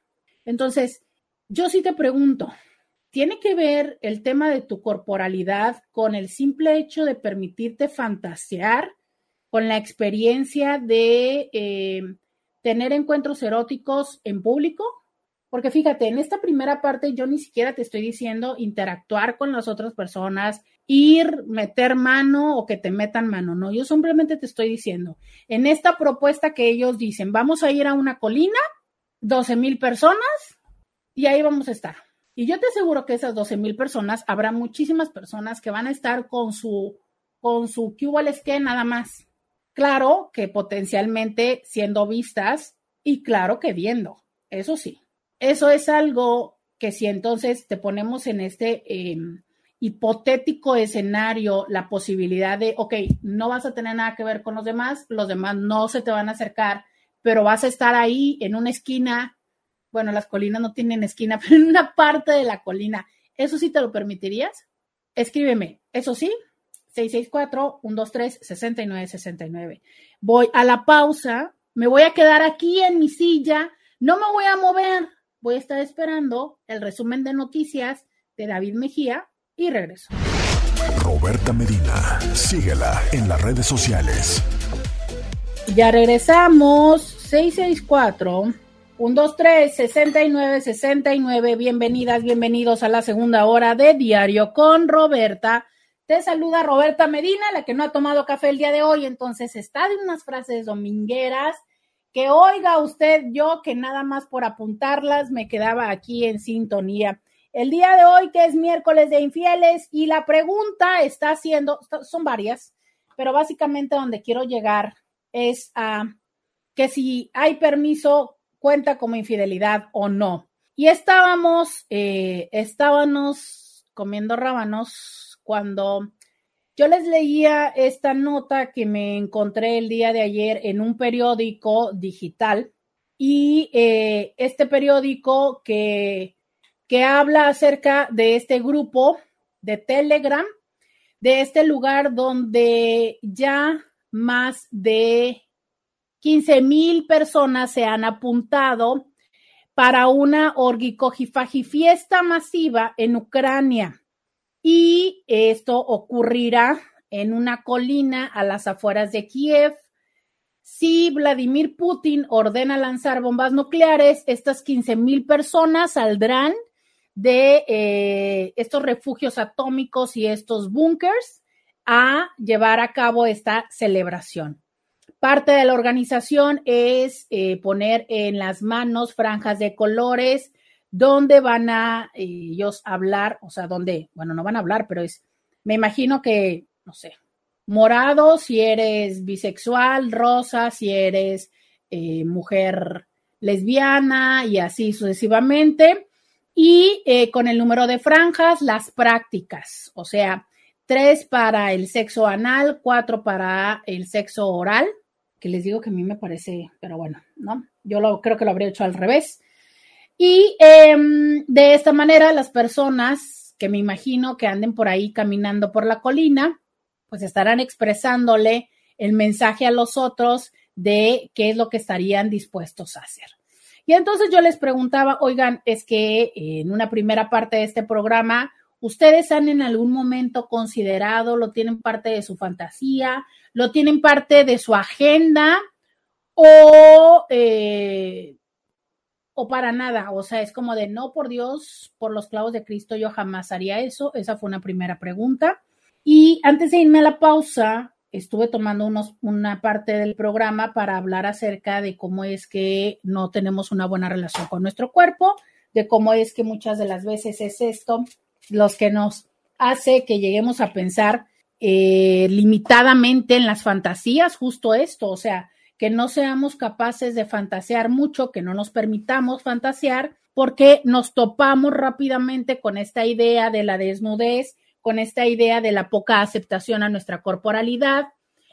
Entonces, yo sí te pregunto, ¿tiene que ver el tema de tu corporalidad con el simple hecho de permitirte fantasear, con la experiencia de eh, tener encuentros eróticos en público? Porque fíjate, en esta primera parte yo ni siquiera te estoy diciendo interactuar con las otras personas, ir, meter mano o que te metan mano, no, yo simplemente te estoy diciendo, en esta propuesta que ellos dicen, vamos a ir a una colina, 12 mil personas y ahí vamos a estar. Y yo te aseguro que esas 12 mil personas, habrá muchísimas personas que van a estar con su, con su que nada más. Claro que potencialmente siendo vistas y claro que viendo, eso sí eso es algo que si entonces te ponemos en este em, hipotético escenario la posibilidad de, ok, no vas a tener nada que ver con los demás, los demás no se te van a acercar, pero vas a estar ahí en una esquina, bueno, las colinas no tienen esquina, pero en una parte de la colina, ¿eso sí te lo permitirías? Escríbeme, eso sí, 664-123-6969. Voy a la pausa, me voy a quedar aquí en mi silla, no me voy a mover. Voy a estar esperando el resumen de noticias de David Mejía y regreso. Roberta Medina, síguela en las redes sociales. Ya regresamos, 664 123 69 69. Bienvenidas, bienvenidos a la segunda hora de Diario con Roberta. Te saluda Roberta Medina, la que no ha tomado café el día de hoy, entonces está de unas frases domingueras que oiga usted yo que nada más por apuntarlas me quedaba aquí en sintonía. El día de hoy, que es miércoles de infieles, y la pregunta está haciendo, son varias, pero básicamente donde quiero llegar es a que si hay permiso, cuenta como infidelidad o no. Y estábamos, eh, estábamos comiendo rábanos cuando yo les leía esta nota que me encontré el día de ayer en un periódico digital y eh, este periódico que, que habla acerca de este grupo de Telegram, de este lugar donde ya más de 15 mil personas se han apuntado para una orgicojifaji fiesta masiva en Ucrania. Y esto ocurrirá en una colina a las afueras de Kiev. Si Vladimir Putin ordena lanzar bombas nucleares, estas 15 mil personas saldrán de eh, estos refugios atómicos y estos búnkers a llevar a cabo esta celebración. Parte de la organización es eh, poner en las manos franjas de colores donde van a eh, ellos hablar, o sea, donde, bueno, no van a hablar, pero es, me imagino que, no sé, morado si eres bisexual, rosa si eres mujer lesbiana y así sucesivamente. Y con el número de franjas, las prácticas, o sea, tres para el sexo anal, cuatro para el sexo oral, que les digo que a mí me parece, pero bueno, ¿no? Yo lo, creo que lo habría hecho al revés. Y em, de esta manera, las personas que me imagino que anden por ahí caminando por la colina, pues estarán expresándole el mensaje a los otros de qué es lo que estarían dispuestos a hacer. Y entonces yo les preguntaba, oigan, es que en una primera parte de este programa ¿Ustedes han en algún momento considerado, lo tienen parte de su fantasía, lo tienen parte de su agenda o, eh, o para nada? O sea, es como de, no, por Dios, por los clavos de Cristo, yo jamás haría eso. Esa fue una primera pregunta. Y antes de irme a la pausa, estuve tomando unos, una parte del programa para hablar acerca de cómo es que no tenemos una buena relación con nuestro cuerpo, de cómo es que muchas de las veces es esto los que nos hace que lleguemos a pensar eh, limitadamente en las fantasías, justo esto, o sea, que no seamos capaces de fantasear mucho, que no nos permitamos fantasear, porque nos topamos rápidamente con esta idea de la desnudez, con esta idea de la poca aceptación a nuestra corporalidad.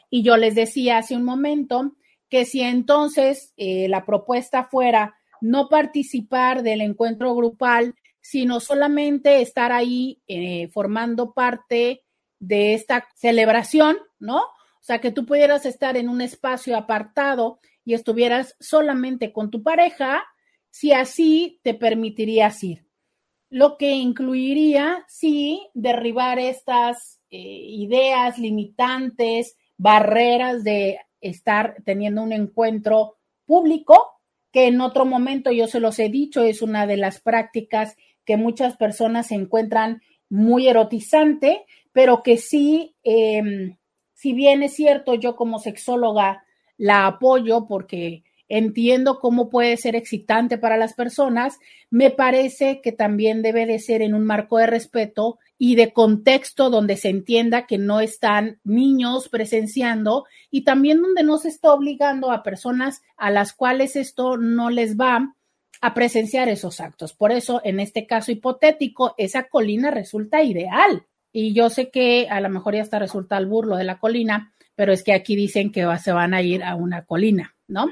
Y yo les decía hace un momento que si entonces eh, la propuesta fuera no participar del encuentro grupal sino solamente estar ahí eh, formando parte de esta celebración, ¿no? O sea, que tú pudieras estar en un espacio apartado y estuvieras solamente con tu pareja, si así te permitirías ir. Lo que incluiría, sí, derribar estas eh, ideas limitantes, barreras de estar teniendo un encuentro público, que en otro momento yo se los he dicho, es una de las prácticas que muchas personas se encuentran muy erotizante, pero que sí, em, si bien es cierto, yo como sexóloga la apoyo porque entiendo cómo puede ser excitante para las personas, me parece que también debe de ser en un marco de respeto y de contexto donde se entienda que no están niños presenciando y también donde no se está obligando a personas a las cuales esto no les va a presenciar esos actos. Por eso, en este caso hipotético, esa colina resulta ideal. Y yo sé que a lo mejor ya está resulta el burlo de la colina, pero es que aquí dicen que se van a ir a una colina, ¿no?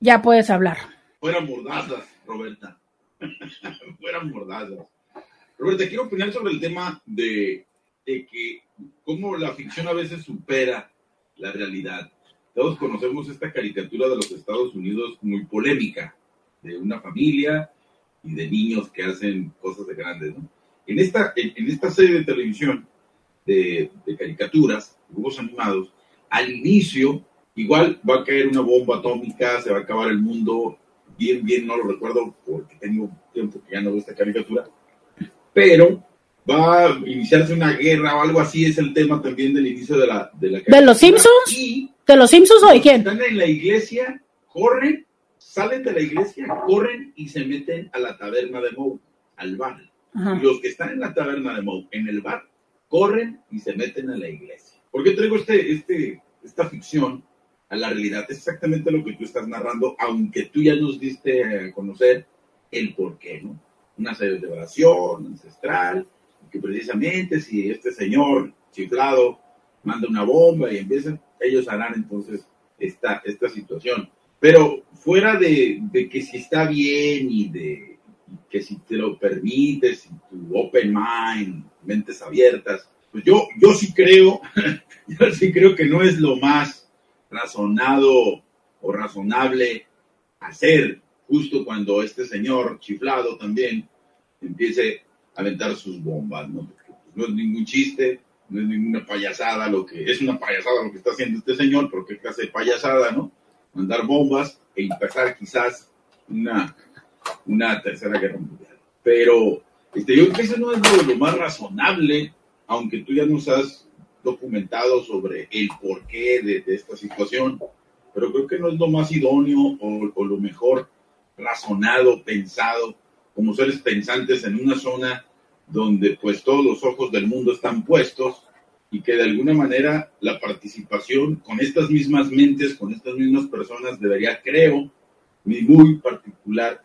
Ya puedes hablar. Fueran mordazas, Roberta. Fueran mordazas. Roberta, quiero opinar sobre el tema de, de que cómo la ficción a veces supera la realidad. Todos conocemos esta caricatura de los Estados Unidos muy polémica, de una familia y de niños que hacen cosas de grandes. ¿no? En, esta, en, esta serie de televisión de, de caricaturas, dibujos animados, al inicio igual va a caer una bomba atómica, se va a acabar el mundo, bien, bien, no lo recuerdo porque tengo tiempo que ya no veo esta caricatura, pero va a iniciarse una guerra o algo así, es el tema también del inicio de la... ¿De, la ¿De los Simpsons? Y ¿De los Simpsons o de quién? Están en la iglesia, corren, salen de la iglesia, corren y se meten a la taberna de Moe, al bar. Y los que están en la taberna de Moe, en el bar, corren y se meten a la iglesia. ¿Por qué traigo este, este, esta ficción a la realidad? Es exactamente lo que tú estás narrando, aunque tú ya nos diste a conocer el por qué, ¿no? una celebración ancestral, que precisamente si este señor chiflado manda una bomba y empiezan, ellos harán entonces esta, esta situación. Pero fuera de, de que si está bien y de que si te lo permites, tu open mind, mentes abiertas, pues yo, yo sí creo, yo sí creo que no es lo más razonado o razonable hacer justo cuando este señor chiflado también empiece a aventar sus bombas, ¿no? Pues, no es ningún chiste, no es ninguna payasada lo que es una payasada lo que está haciendo este señor, pero qué clase de payasada, ¿no? Mandar bombas e empezar quizás una, una tercera guerra mundial. Pero este, yo creo que eso no es lo, más razonable, aunque tú ya nos has documentado sobre el porqué de, esta situación, pero creo que no es lo más idóneo o, o lo mejor razonado, pensado, como seres pensantes en una zona donde pues todos los ojos del mundo están puestos y que de alguna manera la participación con estas mismas mentes, con estas mismas personas debería, creo, mi muy particular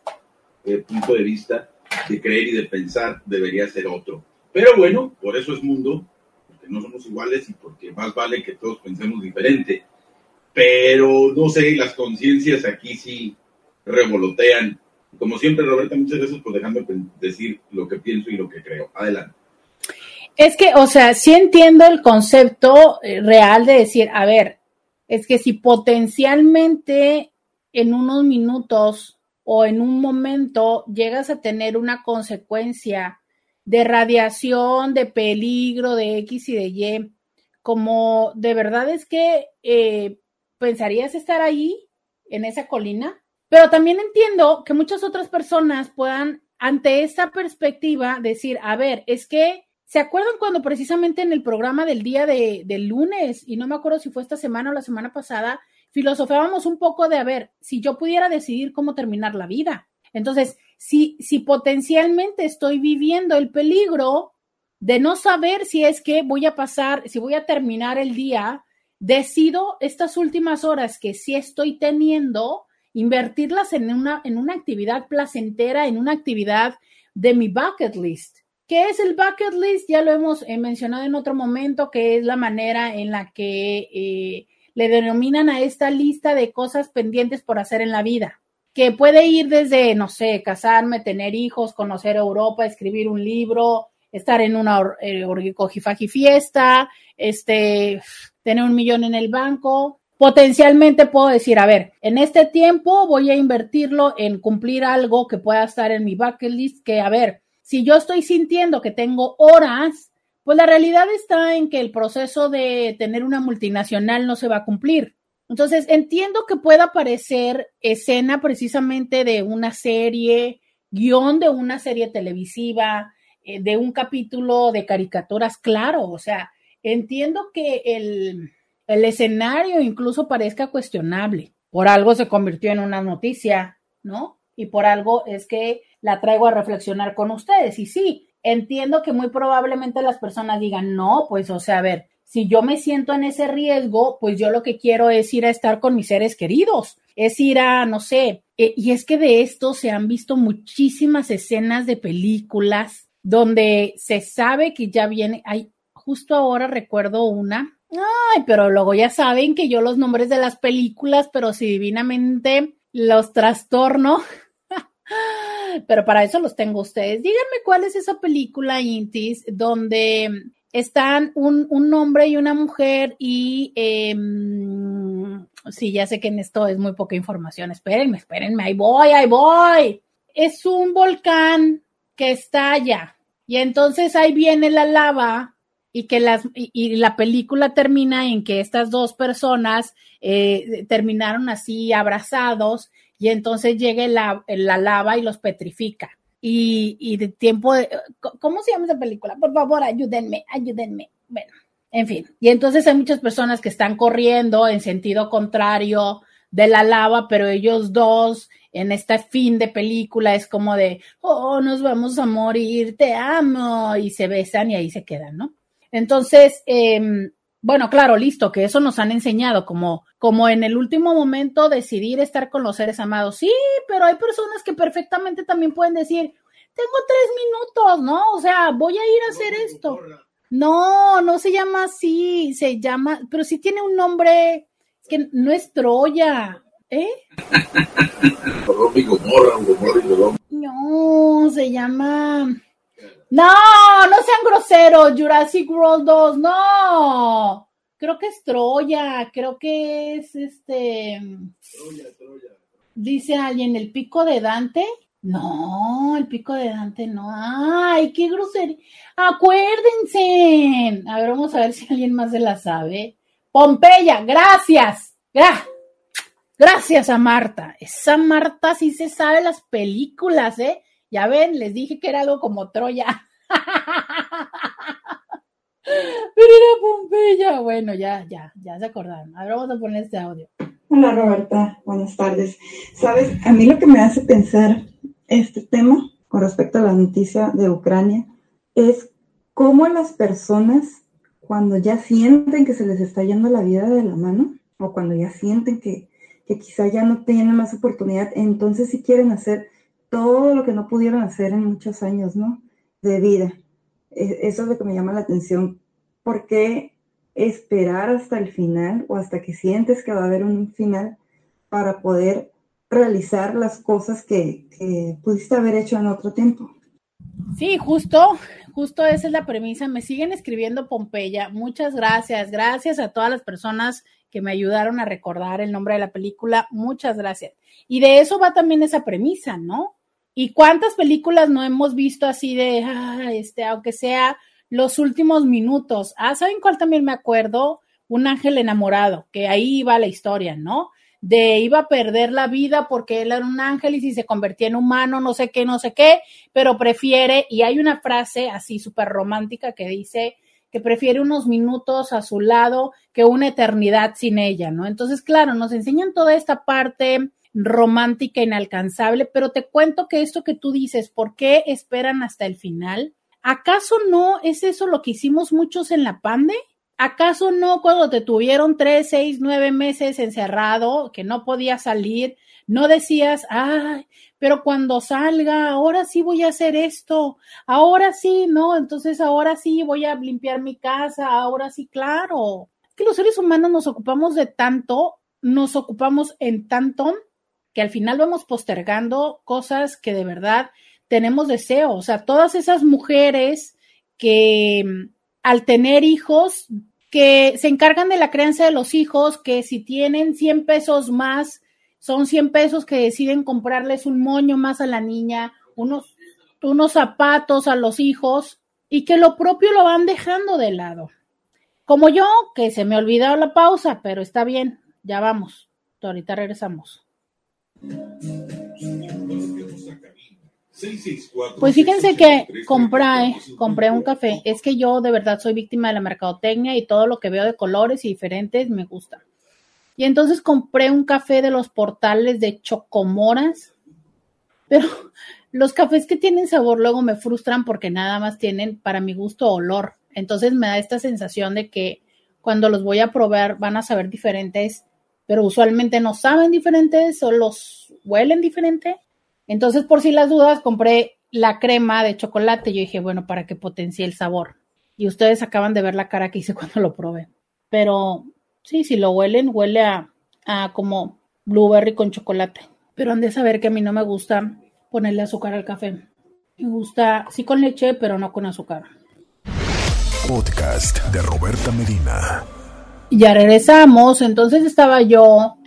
eh, punto de vista de creer y de pensar debería ser otro. Pero bueno, por eso es mundo, no somos iguales y porque más vale que todos pensemos diferente. Pero no sé, las conciencias aquí sí revolotean como siempre, Roberta, muchas gracias por dejarme decir lo que pienso y lo que creo. Adelante. Es que, o sea, sí entiendo el concepto eh, real de decir, a ver, es que si potencialmente en unos minutos o en un momento llegas a tener una consecuencia de radiación, de peligro, de X y de Y, como de verdad es que eh, pensarías estar ahí, en esa colina, pero también entiendo que muchas otras personas puedan, ante esta perspectiva, decir, a ver, es que, ¿se acuerdan cuando precisamente en el programa del día de, lunes, y no me acuerdo si fue esta semana o la semana pasada, filosofábamos un poco de, a ver, si yo pudiera decidir cómo terminar la vida. Entonces, si, si potencialmente estoy viviendo el peligro de no saber si es que voy a pasar, si voy a terminar el día, decido estas últimas horas que sí estoy teniendo, invertirlas en una, en una actividad placentera, en una actividad de mi bucket list. ¿Qué es el bucket list? Ya lo hemos eh, mencionado en otro momento, que es la manera en la que eh, le denominan a esta lista de cosas pendientes por hacer en la vida, que puede ir desde, no sé, casarme, tener hijos, conocer Europa, escribir un libro, estar en una eh, fiesta, este, tener un millón en el banco, potencialmente puedo decir, a ver, en este tiempo voy a invertirlo en cumplir algo que pueda estar en mi bucket list, que a ver, si yo estoy sintiendo que tengo horas, pues la realidad está en que el proceso de tener una multinacional no se va a cumplir. Entonces, entiendo que pueda parecer escena precisamente de una serie, guion de una serie televisiva, eh, de un capítulo de caricaturas, claro, o sea, entiendo que el, el escenario incluso parezca cuestionable. Por algo se convirtió en una noticia, ¿no? Y por algo es que la traigo a reflexionar con ustedes. Y sí, entiendo que muy probablemente las personas digan, no, pues, o sea, a ver, si yo me siento en ese riesgo, pues yo lo que quiero es ir a estar con mis seres queridos, es ir a, no sé, eh, y es que de esto se han visto muchísimas escenas de películas donde se sabe que ya viene, hay, justo ahora recuerdo una Ay, pero luego ya saben que yo los nombres de las películas, pero si divinamente los trastorno. pero para eso los tengo ustedes. Díganme cuál es esa película, Intis, donde están un, un hombre y una mujer y... Em, sí, ya sé que en esto es muy poca información. Espérenme, espérenme, ahí voy, ahí voy. Es un volcán que estalla y entonces ahí viene la lava y que las y, la película termina en que estas dos personas eh, terminaron así abrazados y entonces llega la, la lava y los petrifica. Y, y, de tiempo, de, ¿cómo se llama esa película? Por favor, ayúdenme, ayúdenme. Bueno, en fin. Y entonces hay muchas personas que están corriendo en sentido contrario de la lava, pero ellos dos en este fin de película es como de, oh, nos vamos a morir, te amo, y se besan y ahí se quedan, ¿no? Entonces, em, bueno, claro, listo, que eso nos han enseñado, como, como en el último momento decidir estar con los seres amados. Sí, pero hay personas que perfectamente también pueden decir, tengo tres minutos, ¿no? O sea, voy a ir a hacer esto. No, no se llama así, se llama, pero sí tiene un nombre, es que no es Troya, ¿eh? No, se llama... No, no sean groseros, Jurassic World 2, no. Creo que es Troya, creo que es este... Troya, Troya. Dice alguien, el pico de Dante. No, el pico de Dante no. Ay, qué grosería. Acuérdense. A ver, vamos a ver si alguien más se la sabe. Pompeya, gracias. Gracias a Marta. Esa Marta sí se sabe las películas, ¿eh? Ya ven, les dije que era algo como Troya. Pero era Pompeya. Bueno, ya, ya, ya se acordaron. Ahora vamos a poner este audio. Hola Roberta, buenas tardes. Sabes, a mí lo que me hace pensar este tema con respecto a la noticia de Ucrania es cómo las personas cuando ya sienten que se les está yendo la vida de la mano o cuando ya sienten que, que quizá ya no tienen más oportunidad, entonces sí quieren hacer todo lo que no pudieron hacer en muchos años, ¿no? De vida. E, eso es lo que me llama la atención. ¿Por qué esperar hasta el final o hasta que sientes que va a haber un final para poder realizar las cosas que, pudiste haber hecho en otro tiempo. Sí, justo, justo esa es la premisa. Me siguen escribiendo Pompeya. Muchas gracias. Gracias a todas las personas que me ayudaron a recordar el nombre de la película. Muchas gracias. Y de eso va también esa premisa, ¿no? ¿Y cuántas películas no hemos visto así de, ah, este, aunque sea los últimos minutos? Ah, ¿saben cuál también me acuerdo? Un ángel enamorado, que ahí iba la historia, ¿no? de iba a perder la vida porque él era un ángel y si se convertía en humano, no sé qué, no sé qué, pero prefiere, y hay una frase así súper romántica que dice que prefiere unos minutos a su lado que una eternidad sin ella, ¿no? Entonces, claro, nos enseñan toda esta parte romántica inalcanzable, pero te cuento que esto que tú dices, ¿por qué esperan hasta el final? ¿Acaso no es eso lo que hicimos muchos en la pande? ¿Acaso no cuando te tuvieron tres, seis, nueve meses encerrado, que no podías salir, no decías, ay, pero cuando salga, ahora sí voy a hacer esto, ahora sí, no, entonces ahora sí voy a limpiar mi casa, ahora sí, claro. Que los seres humanos nos ocupamos de tanto, nos ocupamos en tanto que al final vamos postergando cosas que de verdad tenemos deseo. O sea, todas esas mujeres que al tener hijos que se encargan de la crianza de los hijos, que si tienen 100 pesos más, son 100 pesos que deciden comprarles un moño más a la niña, unos, unos zapatos a los hijos y que lo propio lo van dejando de lado. Como yo, que se me ha olvidado la pausa, pero está bien, ya vamos. Ahorita regresamos. Pues fíjense que compré, compré un café. Es que yo de verdad soy víctima de la mercadotecnia y todo lo que veo de colores y diferentes me gusta. Y entonces compré un café de los portales de Chocomoras. Pero los cafés que tienen sabor luego me frustran porque nada más tienen para mi gusto olor. Entonces me da esta sensación de que cuando los voy a probar van a saber diferentes, pero usualmente no saben diferentes o los huelen diferente. Entonces, por si las dudas, compré la crema de chocolate. Yo dije, bueno, para que potencie el sabor. Y ustedes acaban de ver la cara que hice cuando lo probé. Pero sí, si lo huelen, huele a, como blueberry con chocolate. Pero han de saber que a mí no me gusta ponerle azúcar al café. Me gusta, sí con leche, pero no con azúcar. Podcast de Roberta Medina. Ya regresamos. Entonces estaba yo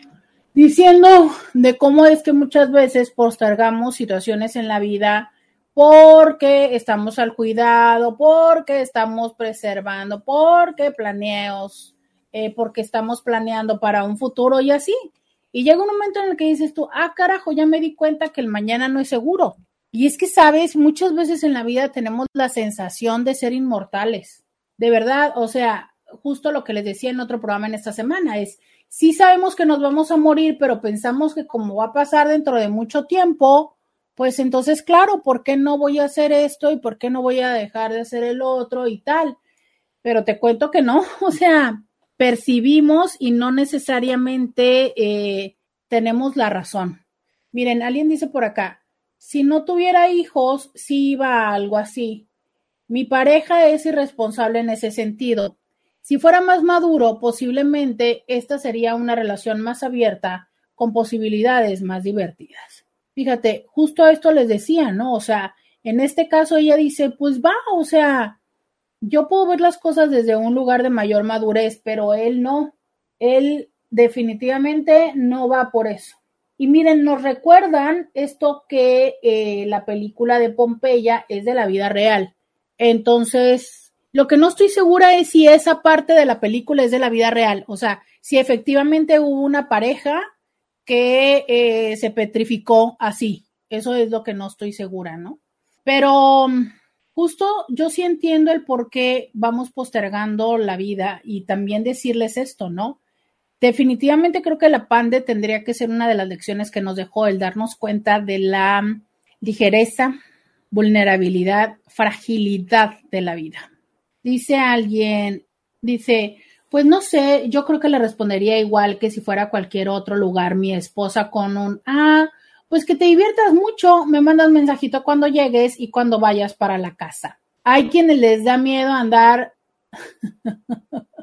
diciendo de cómo es que muchas veces postergamos situaciones en la vida porque estamos al cuidado, porque estamos preservando, porque planeos, eh, porque estamos planeando para un futuro y así. Y llega un momento en el que dices tú, ah, carajo, ya me di cuenta que el mañana no es seguro. Y es que, sabes, muchas veces en la vida tenemos la sensación de ser inmortales. De verdad, o sea, justo lo que les decía en otro programa en esta semana es, sí sabemos que nos vamos a morir, pero pensamos que como va a pasar dentro de mucho tiempo, pues entonces, claro, ¿por qué no voy a hacer esto y por qué no voy a dejar de hacer el otro y tal? Pero te cuento que no, o sea, percibimos y no necesariamente eh, tenemos la razón. Miren, alguien dice por acá, si no tuviera hijos, sí iba a algo así. Mi pareja es irresponsable en ese sentido. Si fuera más maduro, posiblemente esta sería una relación más abierta, con posibilidades más divertidas. Fíjate, justo esto les decía, ¿no? O sea, en este caso ella dice, pues va, o sea, yo puedo ver las cosas desde un lugar de mayor madurez, pero él no. Él definitivamente no va por eso. Y miren, nos recuerdan esto que eh, la película de Pompeya es de la vida real. Entonces, lo que no estoy segura es si esa parte de la película es de la vida real. O sea, si efectivamente hubo una pareja que eh, se petrificó así. Eso es lo que no estoy segura, ¿no? Pero justo yo sí entiendo el por qué vamos postergando la vida y también decirles esto, ¿no? Definitivamente creo que la PANDE tendría que ser una de las lecciones que nos dejó el darnos cuenta de la ligereza, vulnerabilidad, fragilidad de la vida. Dice alguien, dice, pues no sé, yo creo que le respondería igual que si fuera cualquier otro lugar mi esposa con un, ah, pues que te diviertas mucho, me mandas mensajito cuando llegues y cuando vayas para la casa. Hay quienes les da miedo andar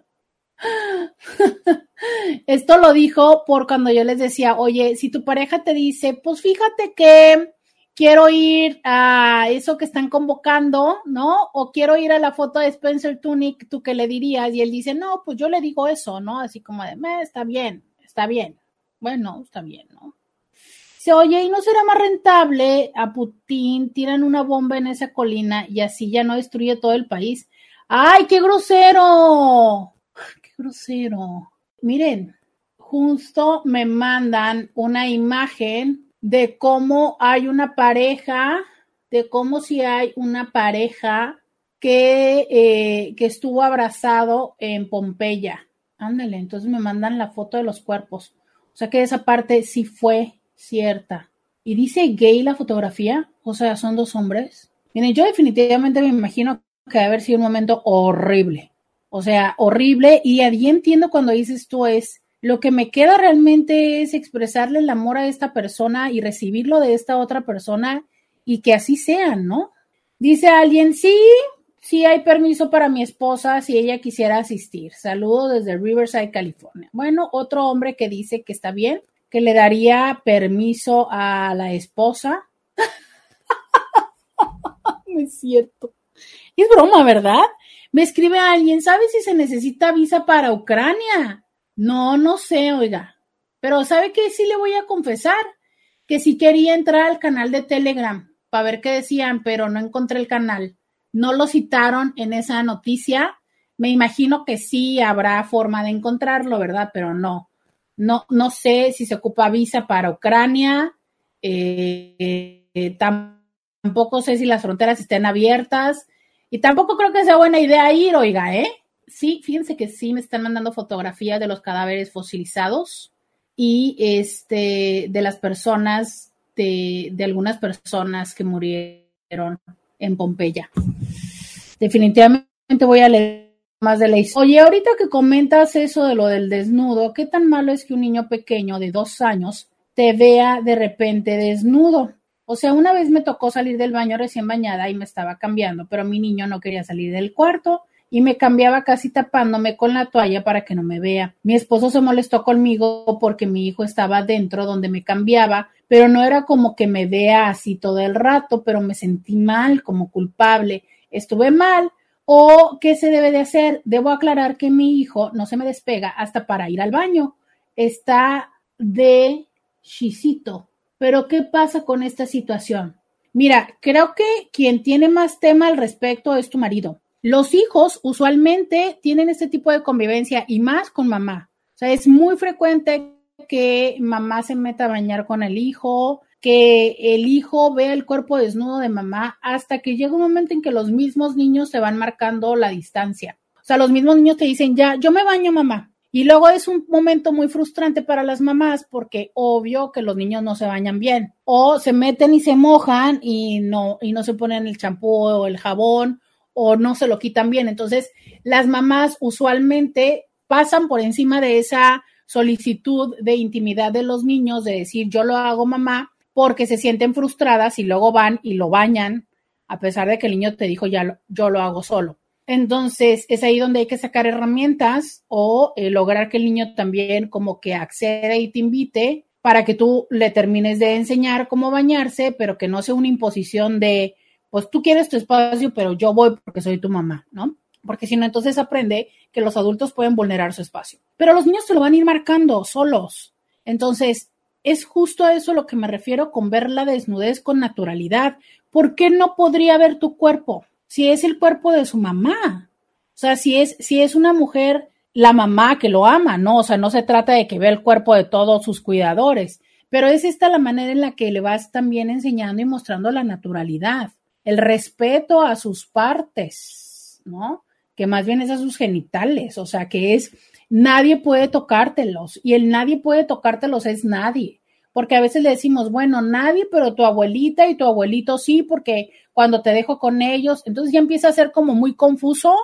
Esto lo dijo por cuando yo les decía, oye, si tu pareja te dice, pues fíjate que quiero ir a eso que están convocando, ¿no? O quiero ir a la foto de Spencer Tunic, ¿tú qué le dirías? Y él dice, no, pues yo le digo eso, ¿no? Así como de, me, está bien, está bien. Bueno, está bien, ¿no? Dice, oye, ¿y no será más rentable a Putin tiran una bomba en esa colina y así ya no destruye todo el país? ¡Ay, qué grosero! grosero. Miren, justo me mandan una imagen de cómo hay una pareja, de cómo si hay una pareja que, eh, que estuvo abrazado en Pompeya. Ándale, entonces me mandan la foto de los cuerpos. O sea que esa parte sí fue cierta. Y dice gay la fotografía, o sea, son dos hombres. Miren, yo definitivamente me imagino que debe haber sido un momento horrible. O sea, horrible. Y allí entiendo cuando dices tú es, lo que me queda realmente es expresarle el amor a esta persona y recibirlo de esta otra persona y que así sean, ¿no? Dice alguien, sí, sí hay permiso para mi esposa si ella quisiera asistir. Saludo desde Riverside, California. Bueno, otro hombre que dice que está bien, que le daría permiso a la esposa. no es cierto. Es broma, ¿verdad? Me escribe alguien, ¿sabe si se necesita visa para Ucrania? No, no sé, oiga. Pero ¿sabe qué? Sí le voy a confesar que sí quería entrar al canal de Telegram para ver qué decían, pero no encontré el canal. No lo citaron en esa noticia. Me imagino que sí habrá forma de encontrarlo, ¿verdad? Pero no. No, no sé si se ocupa visa para Ucrania. Eh, tampoco sé si las fronteras estén abiertas. Y tampoco creo que sea buena idea ir, oiga, ¿eh? Sí, fíjense que sí me están mandando fotografías de los cadáveres fosilizados y este de las personas, de, de algunas personas que murieron en Pompeya. Definitivamente voy a leer más de la historia. Oye, ahorita que comentas eso de lo del desnudo, ¿qué tan malo es que un niño pequeño de dos años te vea de repente desnudo? O sea, una vez me tocó salir del baño recién bañada y me estaba cambiando, pero mi niño no quería salir del cuarto y me cambiaba casi tapándome con la toalla para que no me vea. Mi esposo se molestó conmigo porque mi hijo estaba dentro donde me cambiaba, pero no era como que me vea así todo el rato, pero me sentí mal, como culpable. Estuve mal. ¿O qué se debe de hacer? Debo aclarar que mi hijo no se me despega hasta para ir al baño. Está de chisito pero ¿qué pasa con esta situación? Mira, creo que quien tiene más tema al respecto es tu marido. Los hijos usualmente tienen este tipo de convivencia y más con mamá. O sea, es muy frecuente que mamá se meta a bañar con el hijo, que el hijo vea el cuerpo desnudo de mamá, hasta que llega un momento en que los mismos niños se van marcando la distancia. O sea, los mismos niños te dicen, ya, yo me baño mamá, y luego es un momento muy frustrante para las mamás porque obvio que los niños no se bañan bien o se meten y se mojan y no, y no se ponen el champú o el jabón o no se lo quitan bien. Entonces, las mamás usualmente pasan por encima de esa solicitud de intimidad de los niños de decir yo lo hago mamá porque se sienten frustradas y luego van y lo bañan, a pesar de que el niño te dijo, ya yo lo hago solo. Entonces, es ahí donde hay que sacar herramientas o eh, lograr que el niño también como que acceda y te invite para que tú le termines de enseñar cómo bañarse, pero que no sea una imposición de, pues tú quieres tu espacio, pero yo voy porque soy tu mamá, ¿no? Porque si no, entonces aprende que los adultos pueden vulnerar su espacio. Pero los niños te lo van a ir marcando solos. Entonces, es justo a eso lo que me refiero con ver la desnudez con naturalidad. ¿Por qué no podría ver tu cuerpo? Si es el cuerpo de su mamá. O sea, si es, si es una mujer la mamá que lo ama, ¿no? O sea, no se trata de que vea el cuerpo de todos sus cuidadores, pero es esta la manera en la que le vas también enseñando y mostrando la naturalidad, el respeto a sus partes, ¿no? Que más bien es a sus genitales, o sea, que es nadie puede tocártelos y el nadie puede tocártelos es nadie. Porque a veces le decimos, bueno, nadie, pero tu abuelita y tu abuelito sí, porque cuando te dejo con ellos, entonces ya empieza a ser como muy confuso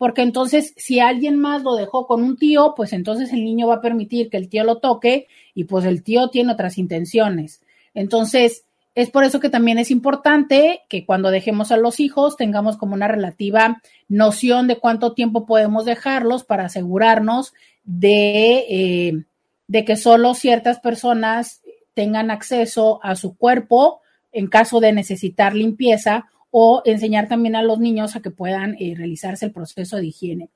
porque entonces si alguien más lo dejó con un tío, pues entonces el niño va a permitir que el tío lo toque y pues el tío tiene otras intenciones. Entonces, es por eso que también es importante que cuando dejemos a los hijos tengamos como una relativa noción de cuánto tiempo podemos dejarlos para asegurarnos de, eh, de que solo ciertas personas tengan acceso a su cuerpo en caso de necesitar limpieza o enseñar también a los niños a que puedan eh, realizarse el proceso de higiene.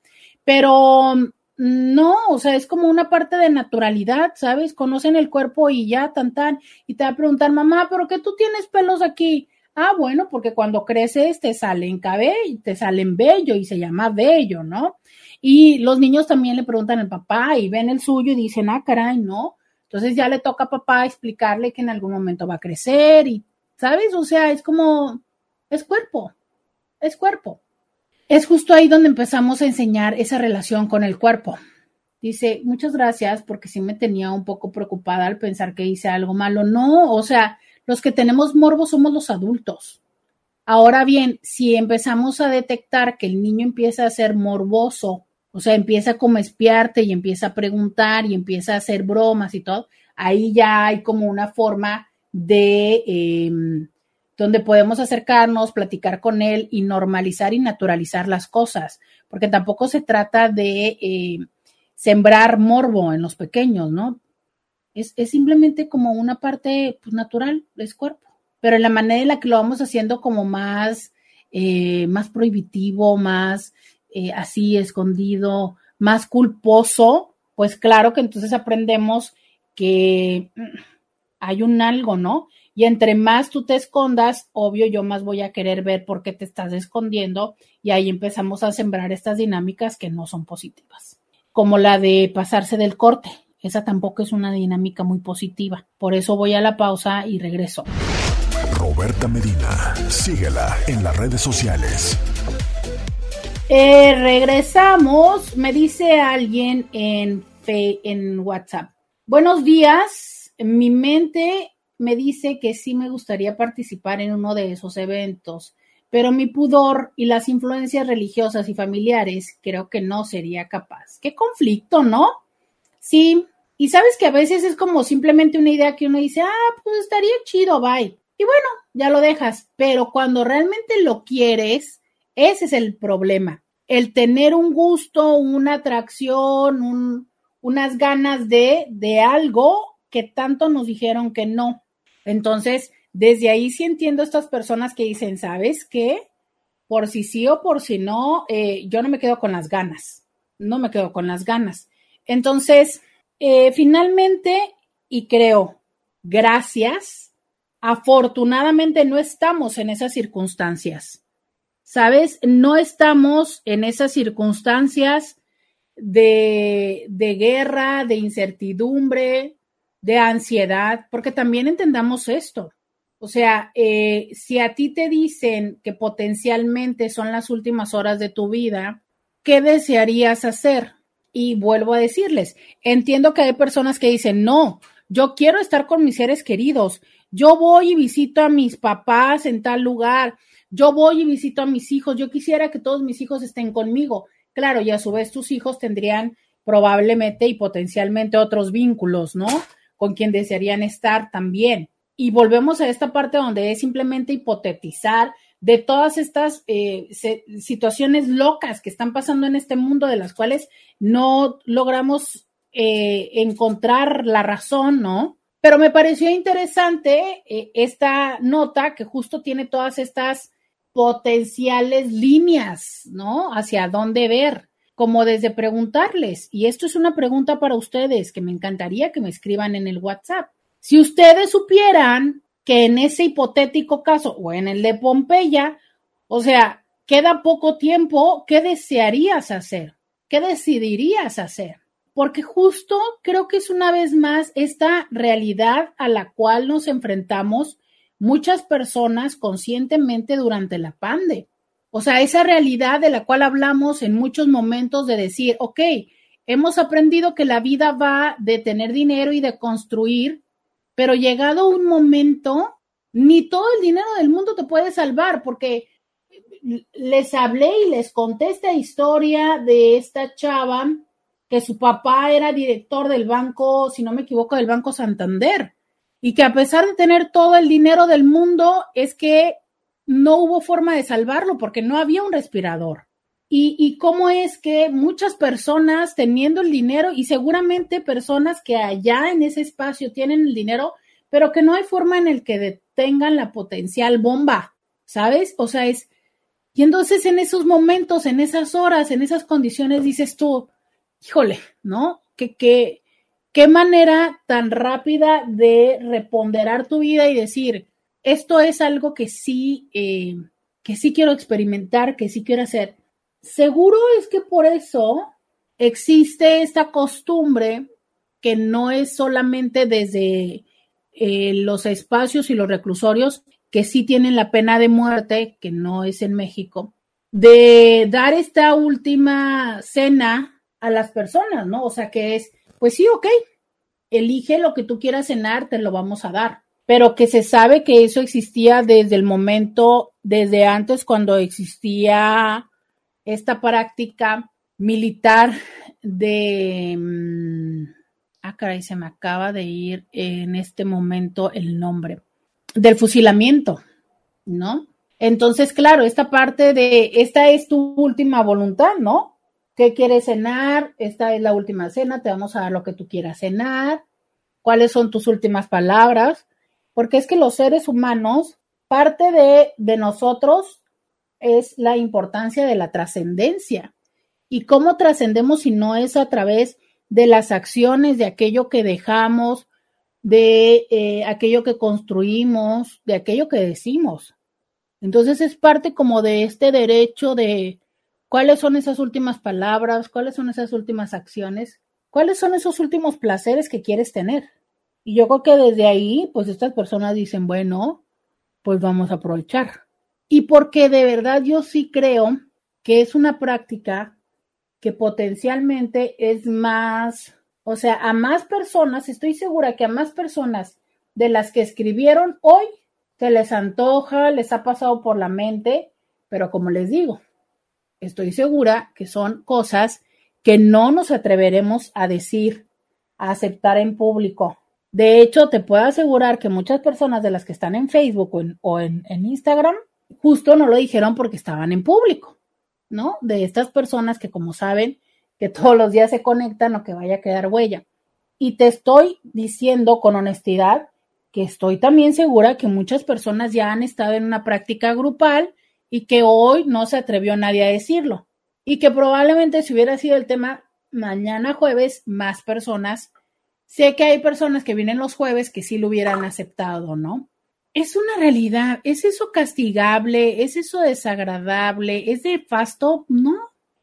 Pero no, o sea, es como una parte de naturalidad, ¿sabes? Conocen el cuerpo y ya, tan, tan, y te va a preguntar, mamá, ¿pero qué tú tienes pelos aquí? Ah, bueno, porque cuando creces te salen cabello, te salen bello y se llama bello, ¿no? Y los niños también le preguntan al papá y ven el suyo y dicen, ah, caray, ¿no? Entonces ya le toca a papá explicarle que en algún momento va a crecer y, ¿sabes? O sea, es como, es cuerpo, es cuerpo. Es justo ahí donde empezamos a enseñar esa relación con el cuerpo. Dice, muchas gracias porque sí me tenía un poco preocupada al pensar que hice algo malo. No, o sea, los que tenemos morbo somos los adultos. Ahora bien, si empezamos a detectar que el niño empieza a ser morboso, o sea, empieza como a espiarte y empieza a preguntar y empieza a hacer bromas y todo, ahí ya hay como una forma de, em, donde podemos acercarnos, platicar con él y normalizar y naturalizar las cosas, porque tampoco se trata de eh, sembrar morbo en los pequeños, ¿no? Es, simplemente como una parte pues, natural del cuerpo, pero en la manera en la que lo vamos haciendo como más, eh, más prohibitivo, más eh, así escondido, más culposo, pues claro que entonces aprendemos que mm, hay un algo, ¿no? Y entre más tú te escondas, obvio, yo más voy a querer ver por qué te estás escondiendo y ahí empezamos a sembrar estas dinámicas que no son positivas, como la de pasarse del corte. Esa tampoco es una dinámica muy positiva. Por eso voy a la pausa y regreso. Roberta Medina, síguela en las redes sociales. Eh, regresamos, me dice alguien en, en WhatsApp. Buenos días, mi mente me dice que sí me gustaría participar en uno de esos eventos, pero mi pudor y las influencias religiosas y familiares creo que no sería capaz. Qué conflicto, ¿no? Sí, y sabes que a veces es como simplemente una idea que uno dice, ah, pues estaría chido, bye. Y bueno, ya lo dejas, pero cuando realmente lo quieres, ese es el problema. El tener un gusto, una atracción, unas ganas de, de algo que tanto nos dijeron que no. Entonces, desde ahí sí entiendo a estas personas que dicen, ¿sabes qué? Por si sí o por si no, eh, yo no me quedo con las ganas, no me quedo con las ganas. Entonces, eh, finalmente, y creo, gracias, afortunadamente no estamos en esas circunstancias. ¿Sabes? No estamos en esas circunstancias de, de guerra, de incertidumbre, de ansiedad, porque también entendamos esto. O sea, eh, si a ti te dicen que potencialmente son las últimas horas de tu vida, ¿qué desearías hacer? Y vuelvo a decirles, entiendo que hay personas que dicen, no, yo quiero estar con mis seres queridos, yo voy y visito a mis papás en tal lugar, yo voy y visito a mis hijos, yo quisiera que todos mis hijos estén conmigo. Claro, y a su vez tus hijos tendrían probablemente y potencialmente otros vínculos, ¿no? Con quien desearían estar también. y volvemos a esta parte donde es simplemente hipotetizar de todas estas eh, situaciones locas que están pasando en este mundo, de las cuales no logramos eh, encontrar la razón, ¿no? Pero me pareció interesante eh, esta nota que justo tiene todas estas potenciales líneas, ¿no? Hacia dónde ver, como desde preguntarles, y esto es una pregunta para ustedes que me encantaría que me escriban en el WhatsApp. Si ustedes supieran que en ese hipotético caso o en el de Pompeya, o sea, queda poco tiempo, ¿qué desearías hacer? ¿Qué decidirías hacer? Porque justo creo que es una vez más esta realidad a la cual nos enfrentamos muchas personas conscientemente durante la pandemia. O sea, esa realidad de la cual hablamos en muchos momentos de decir, ok, hemos aprendido que la vida va de tener dinero y de construir pero llegado un momento, ni todo el dinero del mundo te puede salvar, porque les hablé y les conté esta historia de esta chava que su papá era director del banco, si no me equivoco, del Banco Santander, y que a pesar de tener todo el dinero del mundo, es que no hubo forma de salvarlo porque no había un respirador. Y, cómo es que muchas personas teniendo el dinero y seguramente personas que allá en ese espacio tienen el dinero, pero que no hay forma en el que detengan la potencial bomba, ¿sabes? O sea, es... Y entonces en esos momentos, en esas horas, en esas condiciones, dices tú, híjole, ¿no? ¿Qué, qué, qué manera tan rápida de reponderar tu vida y decir, esto es algo que sí, eh, que sí quiero experimentar, que sí quiero hacer Seguro es que por eso existe esta costumbre que no es solamente desde eh, los espacios y los reclusorios que sí tienen la pena de muerte, que no es en México, de dar esta última cena a las personas, ¿no? O sea, que es, pues sí, ok, elige lo que tú quieras cenar, te lo vamos a dar. Pero que se sabe que eso existía desde el momento, desde antes cuando existía esta práctica militar de... Mm, ah, caray, se me acaba de ir en este momento el nombre. Del fusilamiento, ¿no? Entonces, claro, esta parte de, esta es tu última voluntad, ¿no? ¿Qué quieres cenar? Esta es la última cena, te vamos a dar lo que tú quieras cenar. ¿Cuáles son tus últimas palabras? Porque es que los seres humanos, parte de, de nosotros es la importancia de la trascendencia. ¿Y cómo trascendemos si no es a través de las acciones, de aquello que dejamos, de eh, aquello que construimos, de aquello que decimos? Entonces es parte como de este derecho de cuáles son esas últimas palabras, cuáles son esas últimas acciones, cuáles son esos últimos placeres que quieres tener. Y yo creo que desde ahí, pues estas personas dicen, bueno, pues vamos a aprovechar y porque de verdad yo sí creo que es una práctica que potencialmente es más, o sea, a más personas, estoy segura que a más personas de las que escribieron hoy se les antoja, les ha pasado por la mente, pero como les digo, estoy segura que son cosas que no nos atreveremos a decir, a aceptar en público. De hecho, te puedo asegurar que muchas personas de las que están en Facebook o en, Instagram justo no lo dijeron porque estaban en público, ¿no? De estas personas que como saben que todos los días se conectan o que vaya a quedar huella. Y te estoy diciendo con honestidad que estoy también segura que muchas personas ya han estado en una práctica grupal y que hoy no se atrevió nadie a decirlo. Y que probablemente si hubiera sido el tema mañana jueves, más personas, sé que hay personas que vienen los jueves que sí lo hubieran aceptado, ¿no? es una realidad, ¿es eso castigable? ¿Es eso desagradable? ¿Es de fasto? No.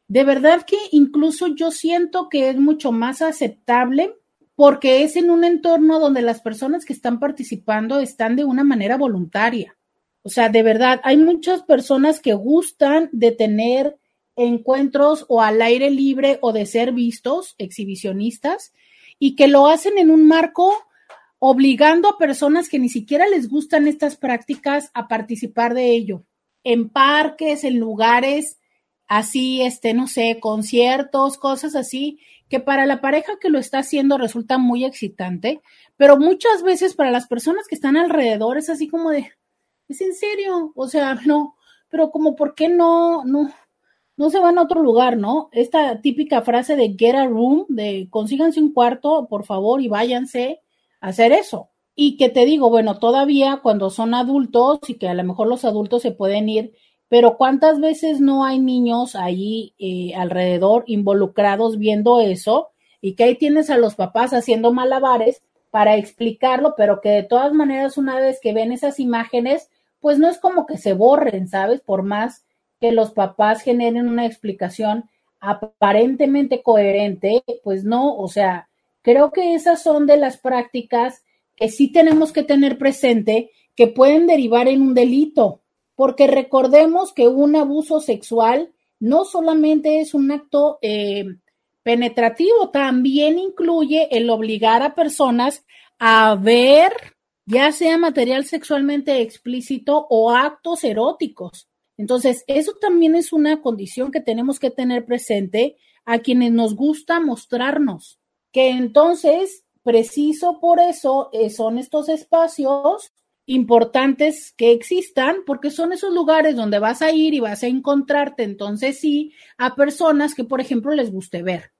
De verdad que incluso yo siento que es mucho más aceptable porque es en un entorno donde las personas que están participando están de una manera voluntaria. O sea, de verdad, hay muchas personas que gustan de tener encuentros o al aire libre o de ser vistos, exhibicionistas, y que lo hacen en un marco obligando a personas que ni siquiera les gustan estas prácticas a participar de ello, en parques, en lugares así, este, no sé, conciertos, cosas así, que para la pareja que lo está haciendo resulta muy excitante, pero muchas veces para las personas que están alrededor es así como de, es en serio, o sea, no, pero como, ¿por qué no, no, no se van a otro lugar, ¿no? Esta típica frase de get a room, de consíganse un cuarto, por favor, y váyanse a hacer eso. Y que te digo, bueno, todavía cuando son adultos y que a lo mejor los adultos se pueden ir, pero ¿cuántas veces no hay niños ahí eh, alrededor involucrados viendo eso? Y que ahí tienes a los papás haciendo malabares para explicarlo, pero que de todas maneras una vez que ven esas imágenes, pues no es como que se borren, ¿sabes? Por más que los papás generen una explicación aparentemente coherente, pues no, o sea, creo que esas son de las prácticas que sí tenemos que tener presente que pueden derivar en un delito, porque recordemos que un abuso sexual no solamente es un acto eh, penetrativo, también incluye el obligar a personas a ver ya sea material sexualmente explícito o actos eróticos. Entonces, eso también es una condición que tenemos que tener presente a quienes nos gusta mostrarnos, que entonces, preciso por eso, eh, son estos espacios importantes que existan, porque son esos lugares donde vas a ir y vas a encontrarte, entonces sí, a personas que, por ejemplo, les guste ver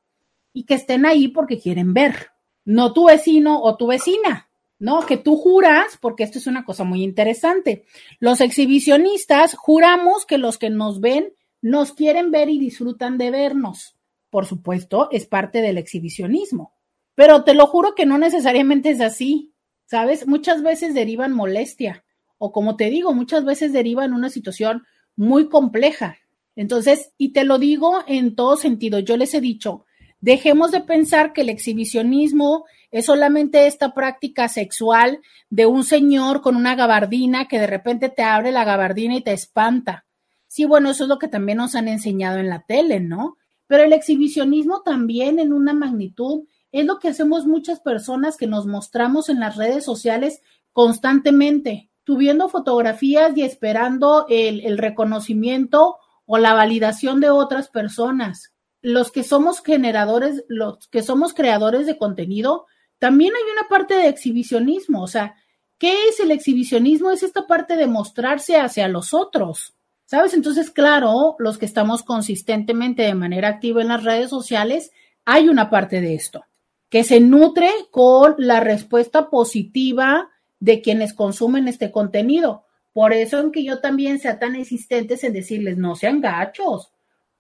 y que estén ahí porque quieren ver, no tu vecino o tu vecina, ¿no? Que tú juras, porque esto es una cosa muy interesante. Los exhibicionistas juramos que los que nos ven nos quieren ver y disfrutan de vernos. Por supuesto, es parte del exhibicionismo. Pero te lo juro que no necesariamente es así, ¿sabes? Muchas veces derivan molestia o como te digo, muchas veces derivan una situación muy compleja. Entonces, y te lo digo en todo sentido, yo les he dicho, dejemos de pensar que el exhibicionismo es solamente esta práctica sexual de un señor con una gabardina que de repente te abre la gabardina y te espanta. Sí, bueno, eso es lo que también nos han enseñado en la tele, ¿no? Pero el exhibicionismo también en una magnitud es lo que hacemos muchas personas que nos mostramos en las redes sociales constantemente, subiendo fotografías y esperando el, el reconocimiento o la validación de otras personas. Los que somos generadores, los que somos creadores de contenido, también hay una parte de exhibicionismo, o sea, ¿qué es el exhibicionismo? Es esta parte de mostrarse hacia los otros, ¿sabes? Entonces, claro, los que estamos consistentemente de manera activa en las redes sociales, hay una parte de esto, que se nutre con la respuesta positiva de quienes consumen este contenido. Por eso en que yo también sea tan insistentes en decirles, no sean gachos.